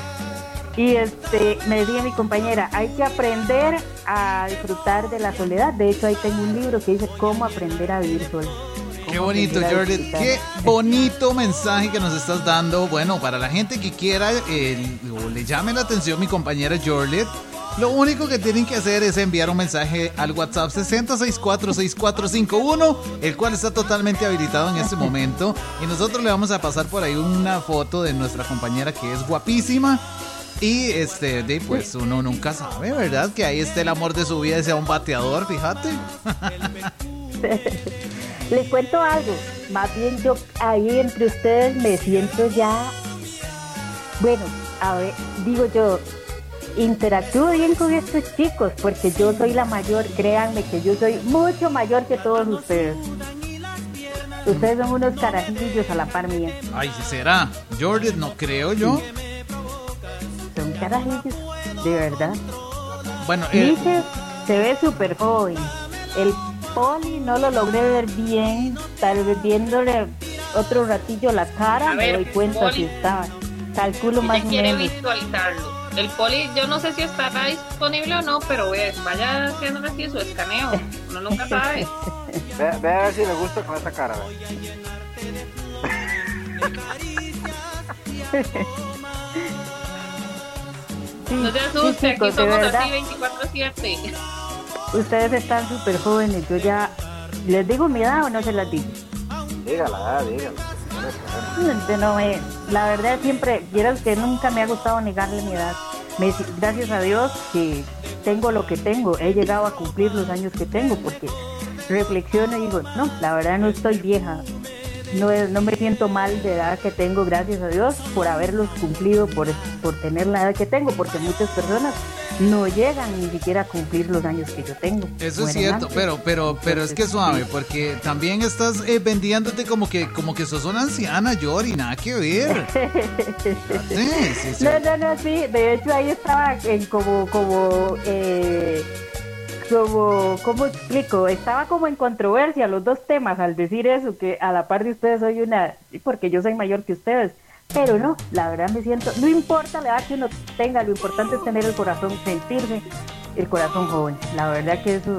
Y este, me decía mi compañera, hay que aprender a disfrutar de la soledad. De hecho, ahí tengo un libro que dice cómo aprender a vivir sola. Qué bonito, disfrutar. Qué bonito mensaje que nos estás dando. Bueno, para la gente que quiera eh, le llame la atención mi compañera Jorlet, lo único que tienen que hacer es enviar un mensaje al WhatsApp 60646451, el cual está totalmente habilitado en este momento. Y nosotros le vamos a pasar por ahí una foto de nuestra compañera que es guapísima. Y este, de, pues uno nunca sabe, ¿verdad? Que ahí esté el amor de su vida y sea un bateador, fíjate. Les cuento algo, más bien yo ahí entre ustedes me siento ya, bueno, a ver, digo yo, interactúo bien con estos chicos porque yo soy la mayor, créanme que yo soy mucho mayor que todos ustedes. Ustedes son unos carajillos a la par mía, Ay, si será. Jorlet, no creo yo. son carajillos, de verdad. Bueno, eh, Ulises se ve súper joven. El poli no lo logré ver bien. Tal vez viéndole otro ratillo la cara A me ver, doy cuenta Poli. si estaba. Calculo más o quiere menos. visualizarlo. El poli, yo no sé si estará disponible o no, pero vaya haciéndole así su escaneo. Uno nunca sabe. Ve, ve a ver si le gusta con esa cara. Sí, No se sí, asuste, aquí chicos, de somos verdad, así 24-7. Ustedes están súper jóvenes. Yo ya. ¿Les digo mi edad o no se las digo? Dígala, dígala. No, me- la verdad siempre, vieras que nunca me ha gustado negarle mi edad. Gracias a Dios que tengo lo que tengo, he llegado a cumplir los años que tengo porque reflexiono y digo, no, la verdad no estoy vieja. No, es- no me siento mal de edad que tengo, gracias a Dios, por haberlos cumplido, por, por tener la edad que tengo, porque muchas personas no llegan ni siquiera a cumplir los años que yo tengo. Eso es cierto, antes. pero, pero, pero es que suave, porque también estás eh, vendiéndote como que, como que sos una anciana, Yori, nada que ver. Sí, sí, sí. No, no, no, sí, de hecho ahí estaba en como, como, eh, como, ¿cómo explico? Estaba como en controversia los dos temas al decir eso, que a la par de ustedes soy una, porque yo soy mayor que ustedes, pero no, la verdad me siento, no importa la edad que uno tenga, lo importante es tener el corazón, sentirse el corazón joven, la verdad que eso...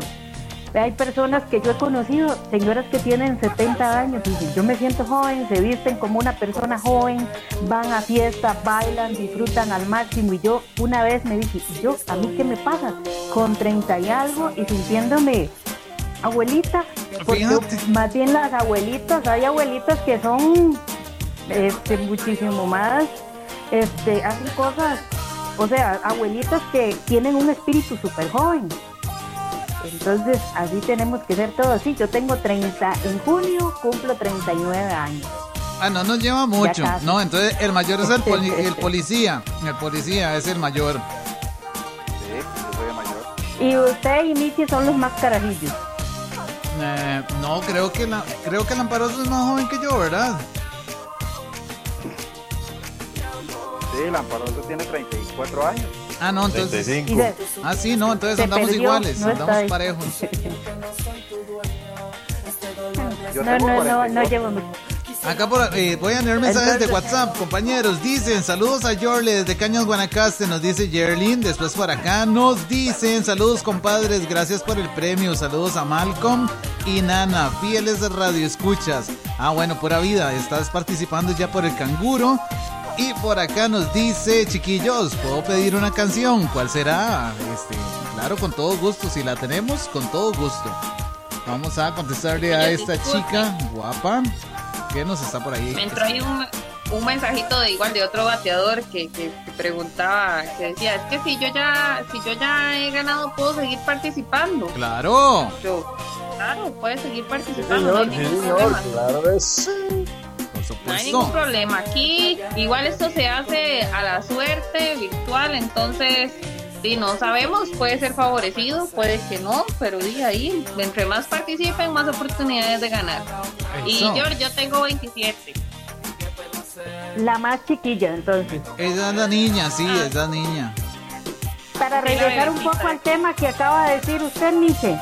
Hay personas que yo he conocido, señoras que tienen 70 años, y dicen, yo me siento joven, se visten como una persona joven, van a fiestas, bailan, disfrutan al máximo. Y yo una vez me dije, ¿y yo, ¿a mí qué me pasa? Con 30 y algo y sintiéndome abuelita, porque más bien las abuelitas, hay abuelitas que son este, muchísimo más, este, hacen cosas, o sea, abuelitas que tienen un espíritu súper joven. Entonces, así tenemos que ser todos. Sí, yo tengo 30, en junio cumplo 39 años. Ah, no nos lleva mucho. No, entonces el mayor es el, poli- el policía. El policía es el mayor. Sí, yo soy el mayor. Y usted y Michi son los más carajillos. Eh, no, creo que la, creo que el Amparoso es más joven que yo, ¿verdad? Sí, el Amparoso tiene 34 años. Ah, no, entonces. 35. Ah, sí, no, entonces andamos perdió, iguales, no andamos parejos. Yo No, no, no, no 44. llevo mucho. Acá por, eh, voy a leer mensajes de WhatsApp, compañeros. Dicen saludos a Yorle desde Cañas Guanacaste, nos dice Yerlin. Después por acá nos dicen saludos, compadres. Gracias por el premio. Saludos a Malcolm y Nana, fieles de Radio Escuchas. Ah, bueno, pura vida. Estás participando ya por el canguro. Y por acá nos dice, chiquillos, ¿puedo pedir una canción? ¿Cuál será? Este, claro, con todo gusto. Si la tenemos, con todo gusto. Vamos a contestarle a esta chica guapa que nos está por ahí. Me entró ahí un, un mensajito de igual de otro bateador que, que, que preguntaba, que decía, es que si yo ya, si yo ya he ganado, puedo seguir participando. Claro. Yo, claro, puedes seguir participando, hay Señor, ningún señor, claro es. No hay ningún problema. Aquí igual esto se hace a la suerte virtual, entonces si no sabemos, puede ser favorecido, puede que no, pero di ahí, entre más participen, más oportunidades de ganar. Y yo, yo tengo 27. La más chiquilla, entonces. Esa es la niña, sí, es la niña. Para regresar un poco al tema que acaba de decir usted, Miche.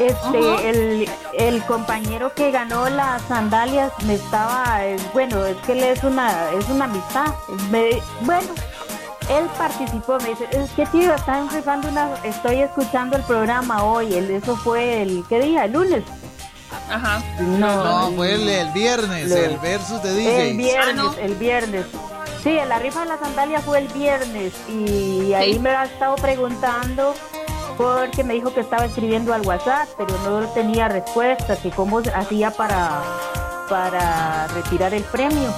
Este, el, el compañero que ganó las sandalias me estaba, eh, bueno, es que él es una, es una amistad. Me- bueno, él participó, me dice, es que tío, están rifando una, estoy escuchando el programa hoy, el, eso fue el, ¿qué día? El lunes. Ajá. No, No, fue el, el viernes, Lo- el versus de DJs. El viernes, Ah, no. el viernes. Sí, la rifa de la sandalia fue el viernes y ahí Sí. me ha estado preguntando porque me dijo que estaba escribiendo al WhatsApp, pero no tenía respuesta, que cómo hacía para, para retirar el premio.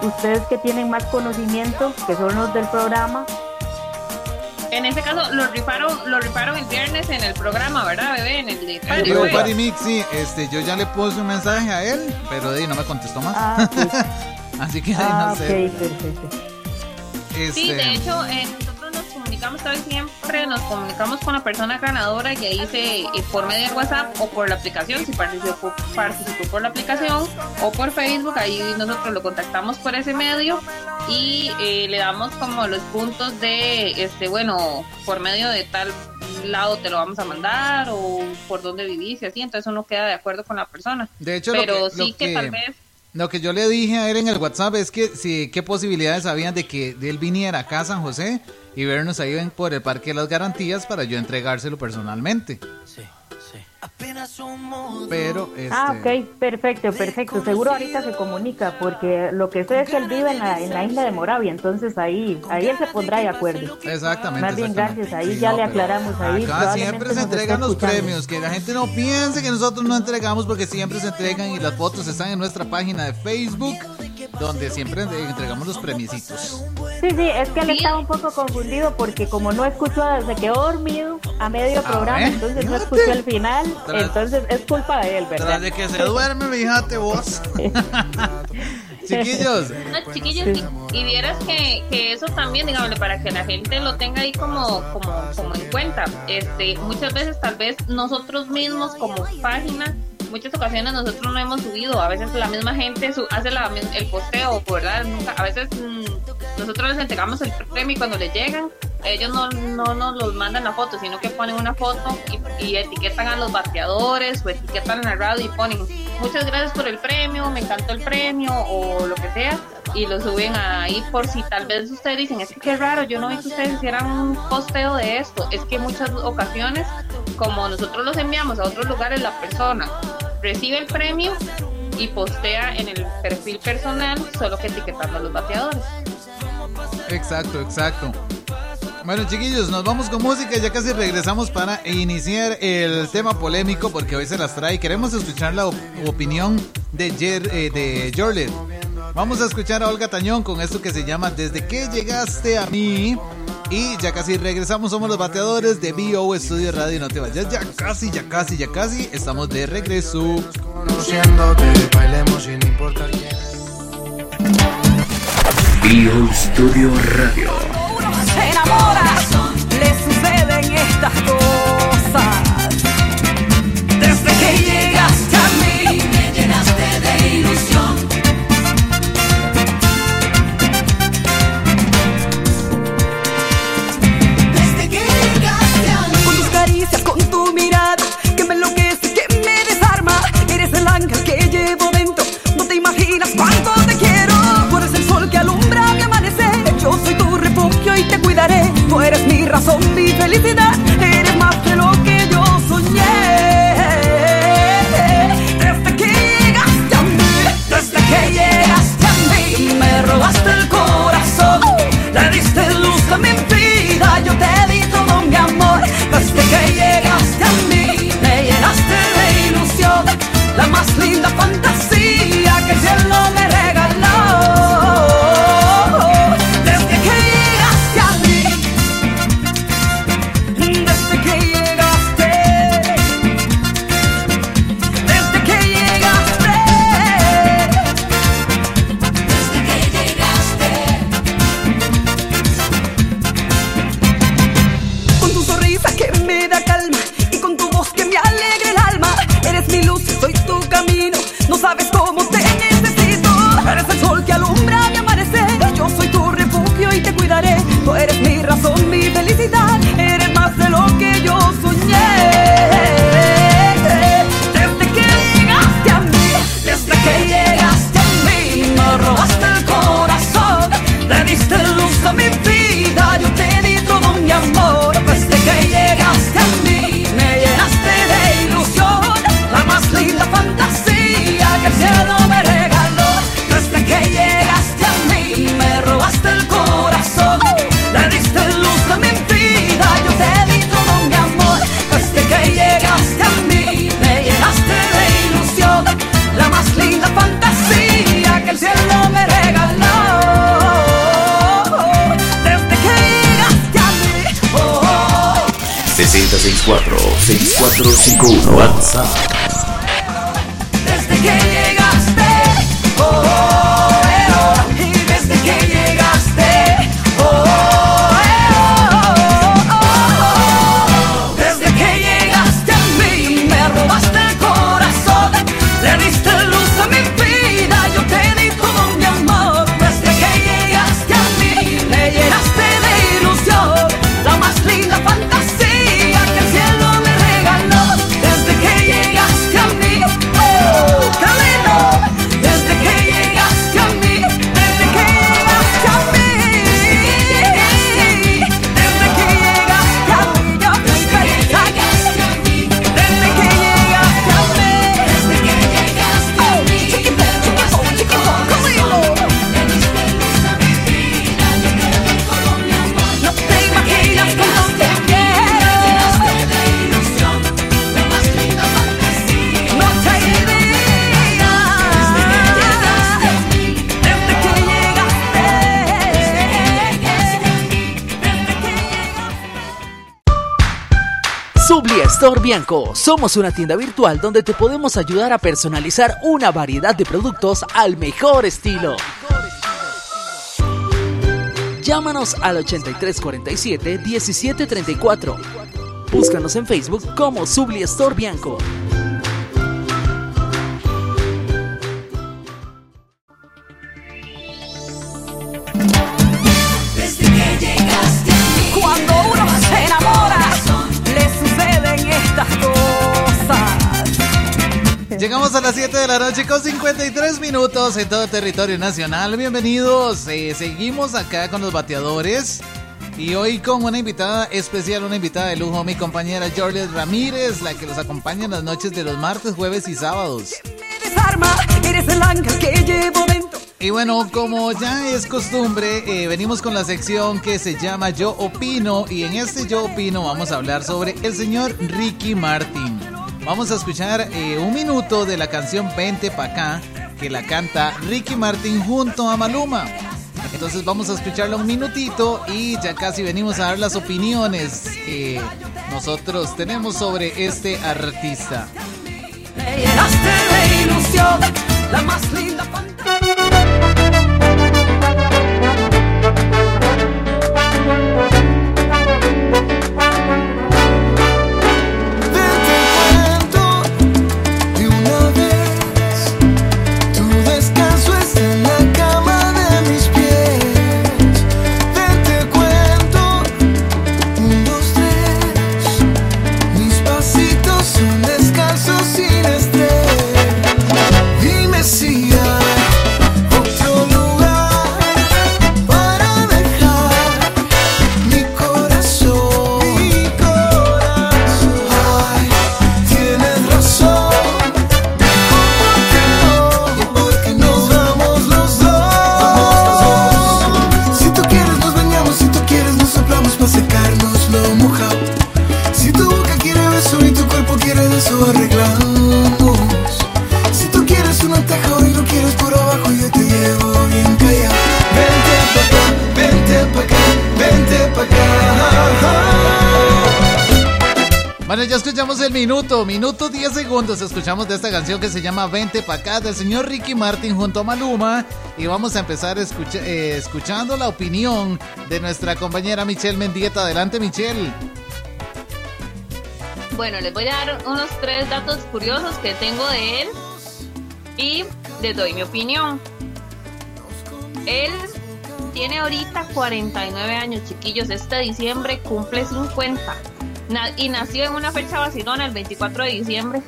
Ustedes que tienen más conocimiento, que son los del programa, En ese caso, lo rifaron, lo rifaron el viernes en el programa, ¿verdad, bebé? En el de Party. Party Mix, sí, este, yo ya le puse un mensaje a él, pero de ahí no me contestó más. Ah, sí. Así que ah, no sé. ok, perfecto. Sí, Este, de hecho, eh, nos comunicamos casi siempre, nos comunicamos con la persona ganadora y ahí se, eh, por medio de WhatsApp o por la aplicación, si participó, participó por la aplicación o por Facebook, ahí nosotros lo contactamos por ese medio y eh, le damos como los puntos de, este, bueno, por medio de tal lado te lo vamos a mandar o por dónde vivís y así, entonces uno queda de acuerdo con la persona. De hecho, lo Pero que- sí lo que, que- tal vez Lo que yo le dije a él en el WhatsApp es que si qué posibilidades habían de que él viniera acá a San José y vernos ahí por el Parque de las Garantías para yo entregárselo personalmente. Pero este, Ah, ok, perfecto, perfecto. Seguro ahorita se comunica porque lo que sé es que él vive en la, en la isla de Moravia, entonces ahí, ahí él se pondrá de acuerdo. Exactamente. Más bien, exactamente. gracias, ahí Sí, ya no, le aclaramos ahí. Acá siempre se entregan los escuchando. premios, que la gente no piense que nosotros no entregamos porque siempre se entregan y las fotos están en nuestra página de Facebook. Donde siempre entregamos los premiecitos. Sí, sí, es que él estaba un poco confundido porque como no escuchó, se quedó dormido a medio programa, ver, entonces no fíjate. escuchó el final, Tras- entonces es culpa de él, ¿verdad? Tras de que se duerme, fíjate vos. Chiquillos. No, chiquillos, y, y vieras que, que eso también, digamos, para que la gente lo tenga ahí como, como, como en cuenta. Este, muchas veces, tal vez nosotros mismos, como página, muchas ocasiones nosotros no hemos subido. A veces la misma gente hace la, el posteo, ¿verdad? Nunca, a veces mm, nosotros les entregamos el premio y cuando les llegan, ellos no, no nos los mandan la foto, sino que ponen una foto y, y etiquetan a los bateadores o etiquetan el radio y ponen muchas gracias por el premio, me encantó el premio o lo que sea y lo suben ahí por si tal vez ustedes dicen, es que qué raro, yo no vi que ustedes hicieran un posteo de esto. Es que muchas ocasiones, como nosotros los enviamos a otros lugares, la persona recibe el premio y postea en el perfil personal, solo que etiquetando a los bateadores. Exacto, exacto. Bueno, chiquillos, nos vamos con música. Ya casi regresamos para iniciar el tema polémico porque hoy se las trae. Queremos escuchar la op- opinión de, Jer, eh, de Jorlet. Vamos a escuchar a Olga Tañón con esto que se llama Desde que llegaste a mí. Y ya casi regresamos. Somos los bateadores de BO Studio Radio. No te vayas, ya casi, ya casi, ya casi. Estamos de regreso. Conociéndote, bailemos sin importar quién. Bio Studio Radio. se enamora, le suceden estas cosas. Felicidad, Store Bianco. Somos una tienda virtual donde te podemos ayudar a personalizar una variedad de productos al mejor estilo. Llámanos al 8347 1734. Búscanos en Facebook como Subli Store Bianco. Llegamos a las 7 de la noche con 53 minutos en todo territorio nacional. Bienvenidos. Eh, seguimos acá con los bateadores. Y hoy con una invitada especial, una invitada de lujo, mi compañera Jorge Ramírez, la que los acompaña en las noches de los martes, jueves y sábados. Y bueno, como ya es costumbre, eh, venimos con la sección que se llama Yo Opino. Y en este Yo Opino vamos a hablar sobre el señor Ricky Martin. Vamos a escuchar eh, un minuto de la canción Vente pa' acá, que la canta Ricky Martin junto a Maluma. Entonces vamos a escucharla un minutito y ya casi venimos a dar las opiniones que nosotros tenemos sobre este artista. El minuto, minuto 10 segundos. Escuchamos de esta canción que se llama Vente pa' acá del señor Ricky Martin junto a Maluma. Y vamos a empezar escucha- eh, escuchando la opinión de nuestra compañera Michelle Mendieta. Adelante, Michelle. Bueno, les voy a dar unos tres datos curiosos que tengo de él y les doy mi opinión. Él tiene ahorita 49 años, chiquillos. Este diciembre cumple 50. Na- y nació en una fecha vacilona, el 24 de diciembre.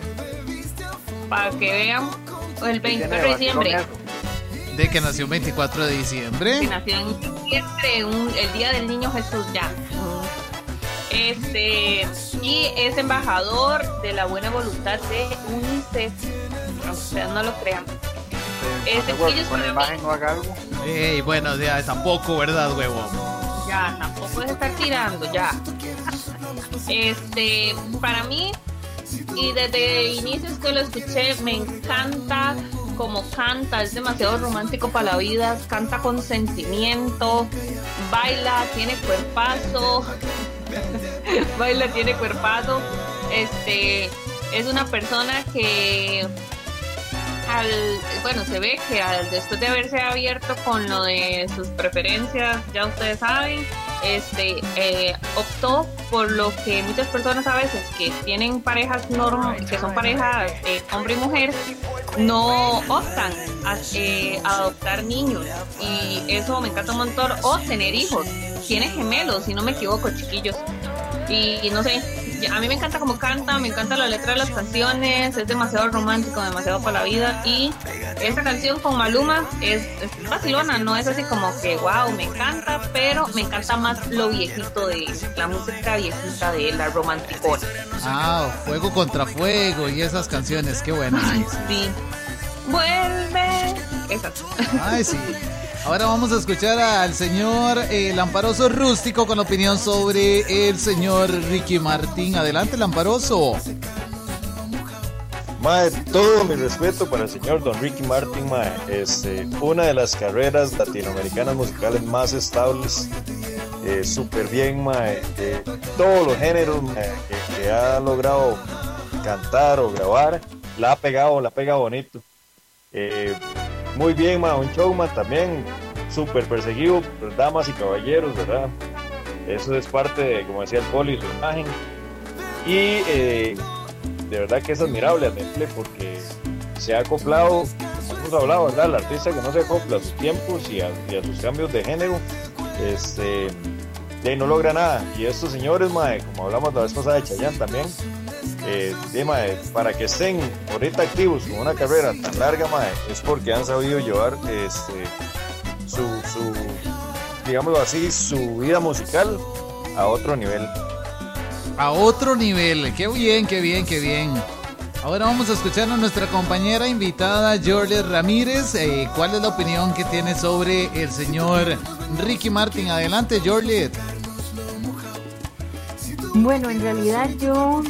Para que vean, el 24 de diciembre. De que nació un 24 de diciembre. Que nació en diciembre, un- el día del niño Jesús ya. Este, y es embajador de la buena voluntad de UNICEF. Aunque ustedes no lo crean. Este chiquillo es con la imagen no haga algo. Ey, bueno, ya tampoco, ¿verdad, huevo? Ya, tampoco es estar tirando, ya. Este, para mí, y desde inicios que lo escuché, me encanta como canta, es demasiado romántico para la vida, canta con sentimiento, baila, tiene cuerpazo, baila, tiene cuerpazo, este, es una persona que al, bueno, se ve que al, después de haberse abierto con lo de sus preferencias, ya ustedes saben, este eh, optó por lo que muchas personas a veces que tienen parejas norm que son parejas eh, hombre y mujer, no optan a eh, a adoptar niños y eso me encanta un montón o tener hijos. Tiene gemelos, si no me equivoco, chiquillos. Y no sé, a mí me encanta como canta, me encanta la letra de las canciones, es demasiado romántico, demasiado para la vida. Y esta canción con Maluma es, es vacilona, no es así como que wow, me encanta, pero me encanta más lo viejito de él, la música viejita de él, la romanticona. Ah, Fuego contra Fuego y esas canciones, qué buenas. Sí. Vuelve. Esas. Ay, sí. Ahora vamos a escuchar al señor eh, Lamparoso Rústico con opinión sobre el señor Ricky Martín. Adelante, Lamparoso. Mae, todo mi respeto para el señor Don Ricky Martin, mae. Este, una de las carreras latinoamericanas musicales más estables eh, súper bien, mae, de todos los géneros que, ha logrado cantar o grabar, la ha pegado, la ha pegado bonito. Eh, muy bien, mae, un también súper perseguido damas y caballeros, ¿verdad? Eso es parte de, como decía el Poli, su imagen. Y eh, de verdad que es admirable, admirable porque se ha acoplado, hemos hablado, ¿verdad? El artista que no se acopla a sus tiempos y a, a sus cambios de género, este, no logra nada. Y estos señores, mae, como hablamos la vez pasada de Chayanne también, eh, de, mae, para que estén ahorita activos con una carrera tan larga, mae, es porque han sabido llevar este, su, su, digámoslo así, su vida musical a otro nivel. A otro nivel. Qué bien, qué bien, qué bien. Ahora vamos a escuchar a nuestra compañera invitada, Jorlet Ramírez. Eh, ¿Cuál es la opinión que tiene sobre el señor Ricky Martin? Adelante, Jorlet. Bueno, en realidad yo,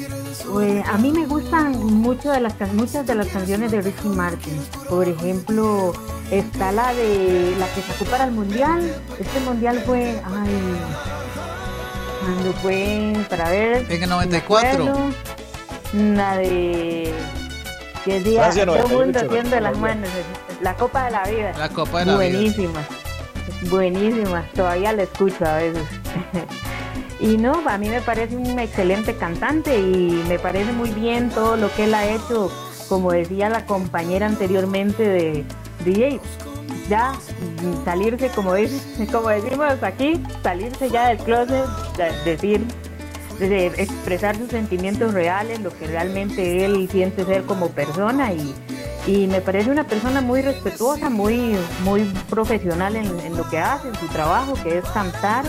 eh, a mí me gustan mucho de las, can- muchas de las canciones de Ricky Martin. Por ejemplo, está la de la que sacó para el mundial. Este mundial fue, ay, cuando fue para ver. En el 94. me acuerdo, La de que decía Francia todo el mundo 98, haciendo las manos, la Copa de la Vida. La Copa de la Vida. Buenísima, buenísima. Todavía la escucho a veces. Y no, a mí me parece un excelente cantante y me parece muy bien todo lo que él ha hecho, como decía la compañera anteriormente de DJ, ya salirse, como, dice, como decimos aquí, salirse ya del closet, de- decir, de expresar sus sentimientos reales, lo que realmente él siente ser como persona y, me parece una persona muy respetuosa, muy, muy profesional en lo que hace, en su trabajo, que es cantar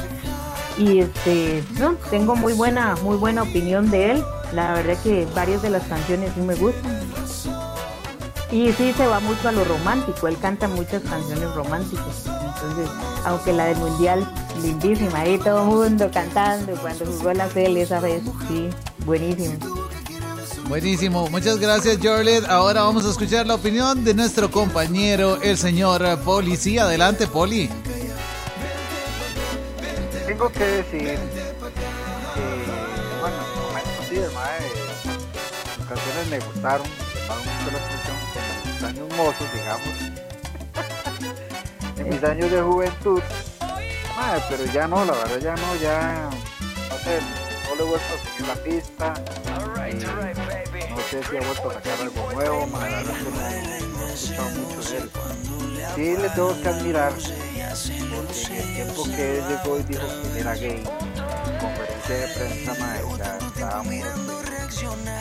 y este no tengo muy buena muy buena opinión de él la verdad que varias de las canciones sí me gustan y sí se va mucho a lo romántico él canta muchas canciones románticas entonces aunque la del mundial lindísima ahí todo el mundo cantando cuando jugó la tele esa vez sí buenísimo Buenísimo, muchas gracias Jorlet. Ahora vamos a escuchar la opinión de nuestro compañero, el señor Policía. Adelante, Poli. Tengo que decir que, bueno, sí, mae, sus canciones me gustaron, me gustaron mucho la expresión en mis años mozos, digamos, en mis años de juventud, mae, pero ya no, la verdad ya no, ya, no sé, no le he vuelto a seguir la pista, eh, no sé si ha vuelto a sacar algo nuevo, mae, la verdad no, he escuchado mucho de él, sí le tengo que admirar, en el tiempo que él llegó y dijo que era gay, en conferencia de prensa, mae, o sea, estábamos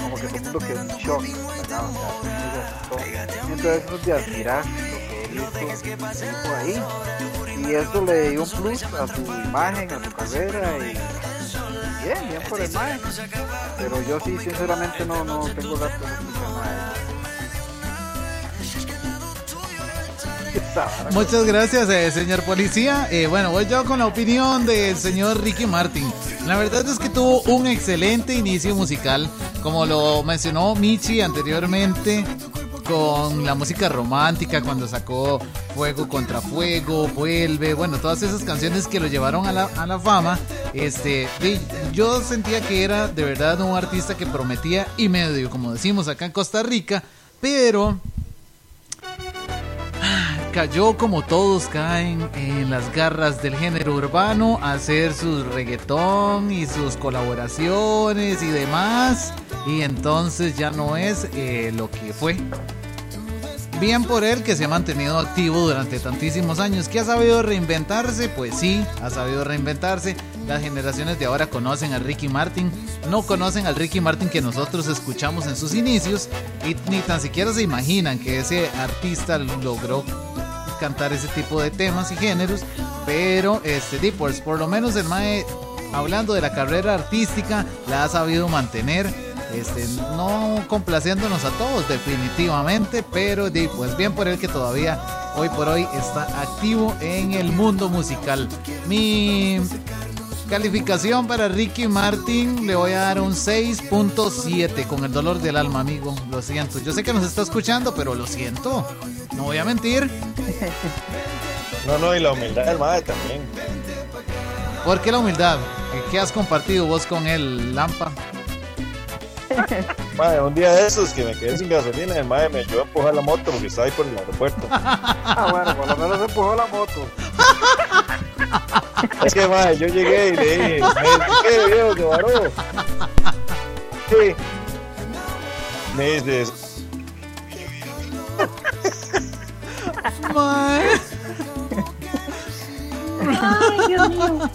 como que todo quedó en shock, ¿verdad? O sea. Entonces de admirar lo que él hizo, hizo ahí. Y eso le dio un plus a su imagen, a su carrera y bien, bien por el mae. Pero yo sí, sinceramente, no, no tengo la Muchas gracias, eh, señor policía. Eh, bueno, voy yo con la opinión del señor Ricky Martin. La verdad es que tuvo un excelente inicio musical, como lo mencionó Michi anteriormente, con la música romántica, cuando sacó Fuego contra Fuego, Vuelve, bueno, todas esas canciones que lo llevaron a la, fama. Este, yo sentía que era de verdad un artista que prometía y medio, como decimos acá en Costa Rica, pero cayó como todos caen en las garras del género urbano a hacer sus reggaetón y sus colaboraciones y demás. Y entonces ya no es eh, lo que fue. Bien por él que se ha mantenido activo durante tantísimos años. Que ha sabido reinventarse pues sí ha sabido reinventarse. Las generaciones de ahora conocen a Ricky Martin. No conocen al Ricky Martin que nosotros escuchamos en sus inicios y ni tan siquiera se imaginan que ese artista logró cantar ese tipo de temas y géneros, pero este, di, pues, por lo menos el Mae, hablando de la carrera artística, la ha sabido mantener, este, no complaciéndonos a todos definitivamente, pero di, pues bien por él que todavía hoy por hoy está activo en el mundo musical. Mi calificación para Ricky Martin le voy a dar un 6.7 con el dolor del alma, amigo. Lo siento. Yo sé que nos está escuchando, pero lo siento. No voy a mentir. No, no, y la humildad del mae también. ¿Por qué la humildad? ¿Qué, has compartido vos con él, Lampa? Mae, un día de esos que me quedé sin gasolina, el mae me ayudó a empujar la moto porque estaba ahí por el aeropuerto. Ah, bueno, por lo menos empujó la moto. Es que, mae, yo llegué y le dije, ¿qué viejo que varó? Sí. Me dices, Mae. Ay, Dios mío.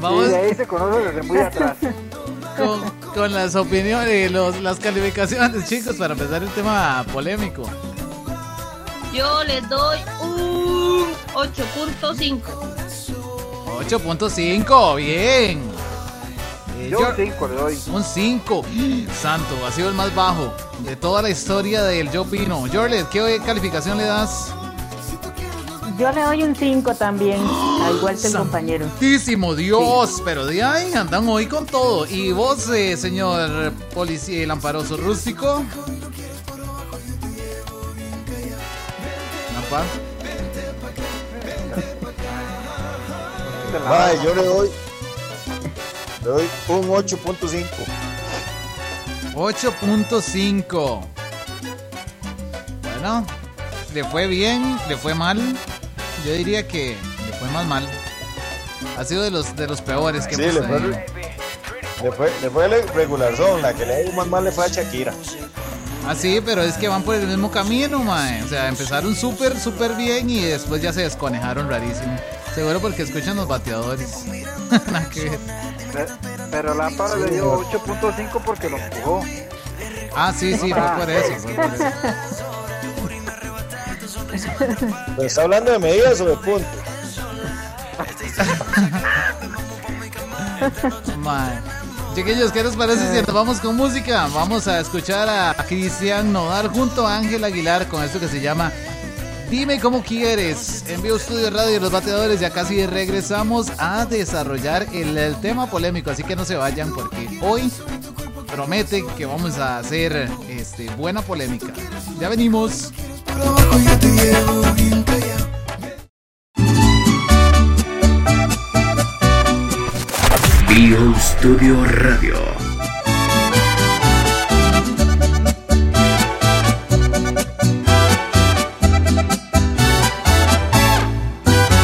Vamos Y de ahí se conoce desde muy atrás. con, con las opiniones, los, las calificaciones, chicos, para empezar el tema polémico. Yo les doy un 8.5. 8.5, bien. Eh, Yo un 5 le doy. Un 5. Santo, ha sido el más bajo de toda la historia del Yo Pino. Jorlet, ¿qué calificación le das? Yo le doy un 5 también, al igual que el compañero. Santísimo Dios, pero de ahí andan hoy con todo. Y vos, eh, señor policía el amparoso rústico. Mae, yo le doy, le doy un 8.5. 8.5. Bueno, le fue bien, le fue mal. Yo diría que le fue más mal. Ha sido de los de los peores que Sí, hemos le fue, tenido. le fue, le fue regular zone, la que le dio más mal le fue a Shakira. Ah, sí, pero es que van por el mismo camino, mae. O sea, empezaron súper, súper bien y después ya se desconejaron rarísimo. Seguro porque escuchan los bateadores. Nada que ver. Pe- Pero Lámpara le dio 8.5 porque lo empujó. Ah, sí, sí, fue por eso. Fue por eso. ¿Pero está hablando de medidas o de puntos? Mae. Chiquillos, ¿qué les parece si nos vamos con música? Vamos a escuchar a Cristian Nodal junto a Ángel Aguilar con esto que se llama Dime cómo quieres. En Vivo Estudio Radio de los Bateadores ya casi regresamos a desarrollar el, el tema polémico, así que no se vayan porque hoy promete que vamos a hacer este, buena polémica. Ya venimos. Bio Studio Radio.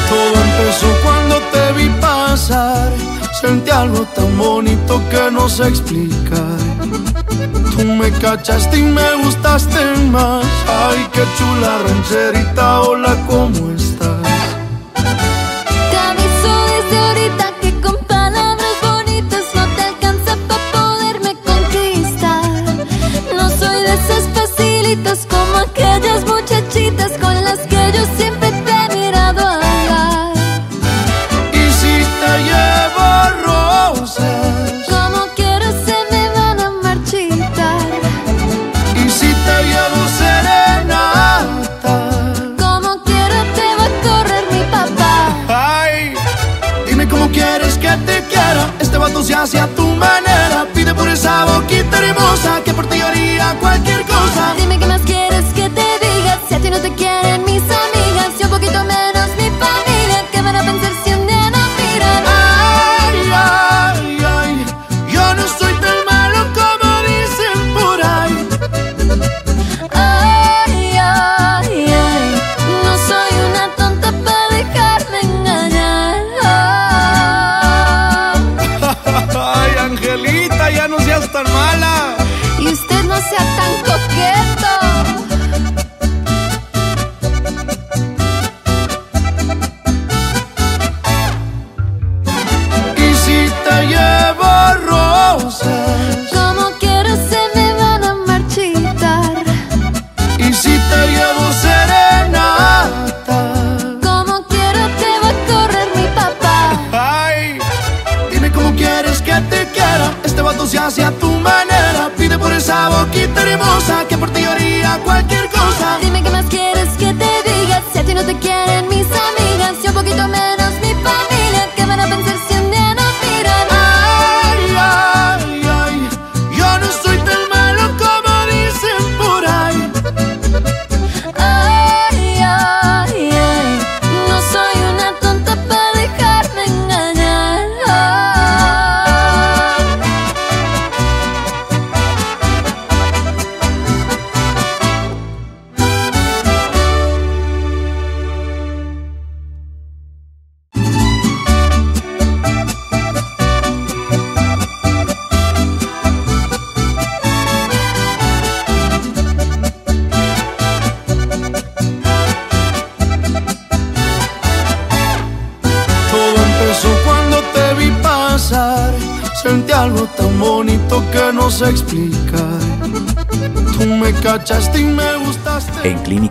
Todo empezó cuando te vi pasar. Sentí algo tan bonito que no sé explicar. Tú me cachaste y me gustaste más. Ay, qué chula rancherita, hola, ¿cómo estás?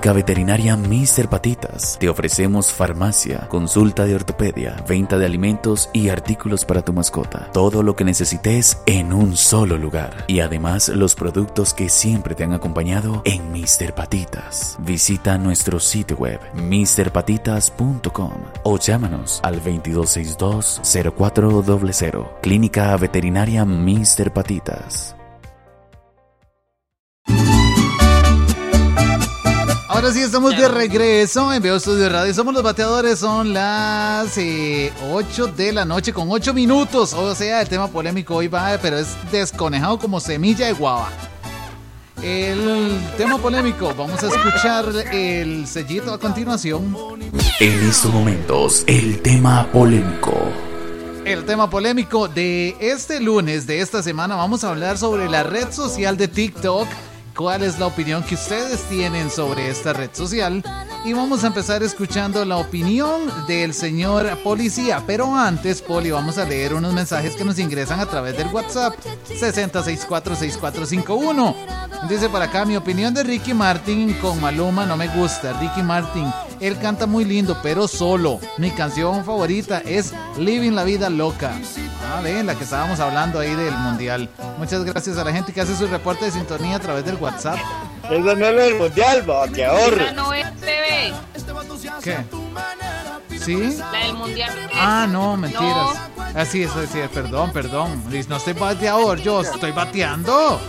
Clínica Veterinaria Mr. Patitas te ofrecemos farmacia, consulta de ortopedia, venta de alimentos y artículos para tu mascota. Todo lo que necesites en un solo lugar. Y además los productos que siempre te han acompañado en Mr. Patitas. Visita nuestro sitio web mrpatitas.com o llámanos al 2262-0400. Clínica Veterinaria Mr. Patitas. Ahora sí, estamos de regreso en Veo Estudio Radio. Somos los bateadores, son las eh, 8 de la noche con 8 minutos. O sea, el tema polémico hoy va, pero es desconejado como semilla de guava. El tema polémico, vamos a escuchar el sellito a continuación. En estos momentos, el tema polémico. El tema polémico de este lunes, de esta semana, vamos a hablar sobre la red social de TikTok. ¿Cuál es la opinión que ustedes tienen sobre esta red social? Y vamos a empezar escuchando la opinión del señor policía. Pero antes, Poli, vamos a leer unos mensajes que nos ingresan a través del WhatsApp 60646451. Dice para acá, mi opinión de Ricky Martin con Maluma no me gusta. Ricky Martin, él canta muy lindo, pero solo. Mi canción favorita es Living la Vida Loca. Ah, ven, la que estábamos hablando ahí del mundial. Muchas gracias a la gente que hace su reporte de sintonía a través del WhatsApp. Eso no es del mundial, bateador. Esa no es TV. ¿Qué? ¿Sí? La del mundial. Ah, no, mentiras. Así es, así es, perdón, perdón. Liz, No estoy bateador, yo estoy bateando.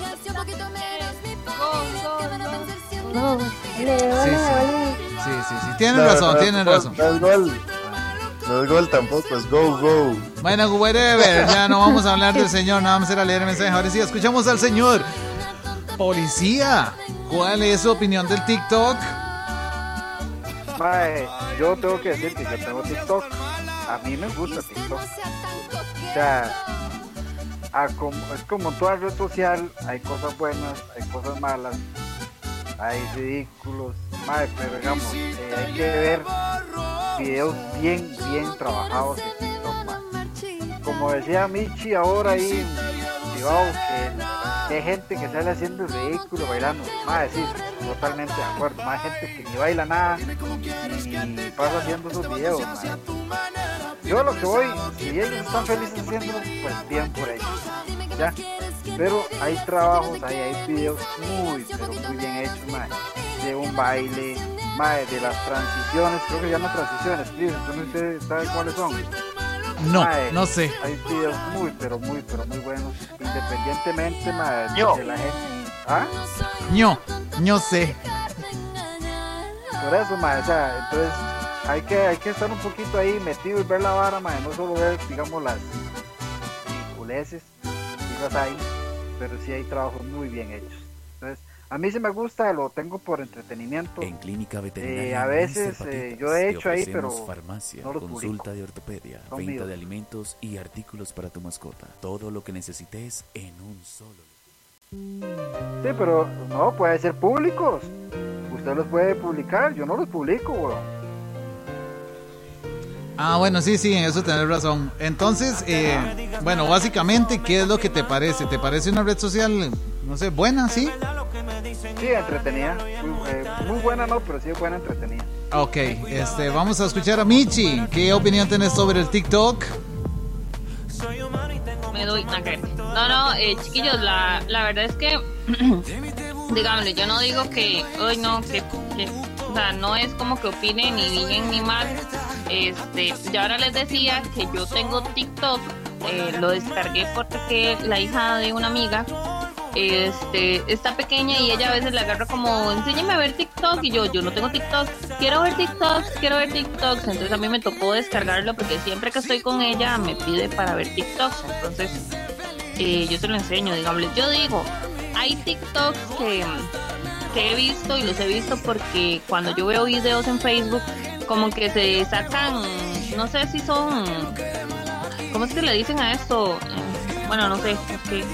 No, le Sí, sí. Sí, sí, sí. Tienen razón, tienen razón. No es gol. No es gol tampoco, es go, go. Bueno, whatever, ya no vamos a hablar del señor, no vamos a ir a leer el mensaje. Ahora sí, escuchamos al señor. Policía, ¿cuál es su opinión del TikTok? Mae, yo tengo que decir que yo tengo TikTok. A mí me gusta TikTok. O sea, a como- es como en toda red social, hay cosas buenas, hay cosas malas, hay ridículos, mae, pero digamos, eh, hay que ver videos bien, bien trabajados en TikTok, mae. Como decía Michi ahora ahí en hay gente que sale haciendo el ridículo, bailando. Mae, sí, totalmente de acuerdo. Más gente que ni baila nada y pasa haciendo esos videos. Yo lo que voy, si ellos están felices haciéndolo, pues bien por ellos. Ya. Pero hay trabajos, hay, hay videos muy, pero muy bien hechos, mae. De un baile, mae, de las transiciones, creo que se llaman transiciones. ¿Entonces ustedes saben cuáles son? No, no sé. Hay videos muy, pero muy, pero muy buenos. Independientemente, mae, de la gente. ¿Ah? No, no sé. Por eso, mae, o sea, entonces hay que, hay que estar un poquito ahí metido y ver la vara, mae, no solo ver, digamos, las ridiculeces, sí las hay, pero sí hay trabajos muy bien hechos. Entonces, a mí sí me gusta, lo tengo por entretenimiento. En Clínica Veterinaria Eh, a veces, eh, yo he hecho ahí, pero farmacia, no consulta publico. de ortopedia, Son venta míos. de alimentos y artículos para tu mascota. Todo lo que necesites en un solo. Sí, pero no, puede ser públicos. Usted los puede publicar, yo no los publico, weón. Ah, bueno, sí, sí, en eso tenés razón. Entonces, eh, bueno, básicamente, ¿qué es lo que te parece? ¿Te parece una red social, no sé, buena, sí? Sí, entretenida. Muy, eh, muy buena, no, pero sí es buena entretenida. Ok, este, vamos a escuchar a Michi. ¿Qué opinión tenés sobre el TikTok? Me doy una. No, no, eh, chiquillos, la, la verdad es que, digámosle, yo no digo que, hoy no, que, sea, no es como que opine ni bien ni mal. Este, yo ahora les decía que yo tengo TikTok, eh, lo descargué porque la hija de una amiga este, está pequeña y ella a veces le agarra como, enséñame a ver TikTok y yo, yo no tengo TikTok, quiero ver TikTok, quiero ver TikTok, entonces a mí me tocó descargarlo porque siempre que estoy con ella me pide para ver TikTok, entonces eh, yo se lo enseño, digamos, yo digo, hay TikToks que, he visto y los he visto porque cuando yo veo videos en Facebook, como que se sacan, no sé si son, ¿cómo es que le dicen a esto? Bueno, no sé, es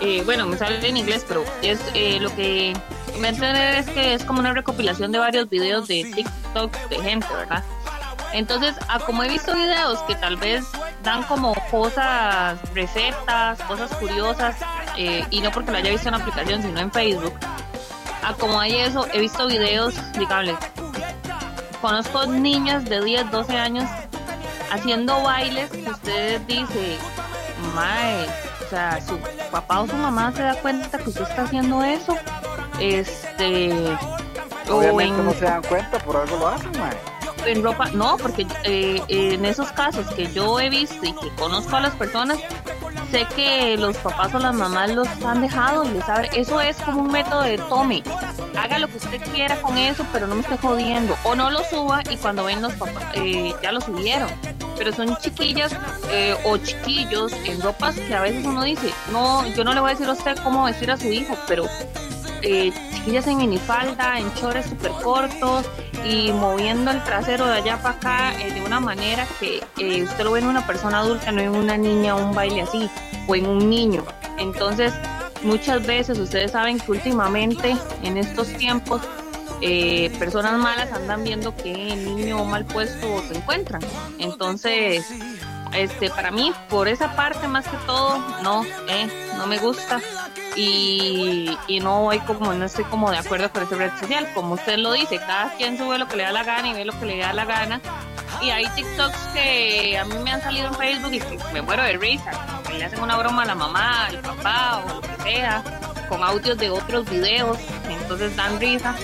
eh, bueno, me sale en inglés, pero es eh, lo que me entender es que es como una recopilación de varios videos de TikTok de gente, ¿verdad? Entonces, a como he visto videos que tal vez dan como cosas, recetas, cosas curiosas, eh, y no porque lo haya visto en la aplicación, sino en Facebook. A como hay eso, he visto videos, digamos, conozco niñas de 10, 12 años haciendo bailes que ustedes dicen, mae, o sea, su papá o su mamá se da cuenta que usted está haciendo eso. Este. Obviamente no se dan cuenta, por algo lo hacen, mae. En ropa, no, porque eh, en esos casos que yo he visto y que conozco a las personas, sé que los papás o las mamás los han dejado y les abre. Eso es como un método de tome. Haga lo que usted quiera con eso, pero no me esté jodiendo. O no lo suba y cuando ven los papás, eh, ya lo subieron. Pero son chiquillas eh, o chiquillos en ropas que a veces uno dice, no, yo no le voy a decir a usted cómo vestir a su hijo, pero eh, chiquillas en minifalda, en chores súper cortos y moviendo el trasero de allá para acá eh, de una manera que eh, usted lo ve en una persona adulta, no en una niña un baile así o en un niño. Entonces, muchas veces ustedes saben que últimamente en estos tiempos personas malas andan viendo que el niño mal puesto se encuentran. Entonces, este, para mí, por esa parte más que todo, no, eh, no me gusta y, y no voy como, no estoy como de acuerdo con esa red social. Como usted lo dice, cada quien sube lo que le da la gana y ve lo que le da la gana. Y hay TikToks que a mí me han salido en Facebook y me muero de risa. Que le hacen una broma a la mamá, al papá o lo que sea, con audios de otros videos. Entonces dan risa.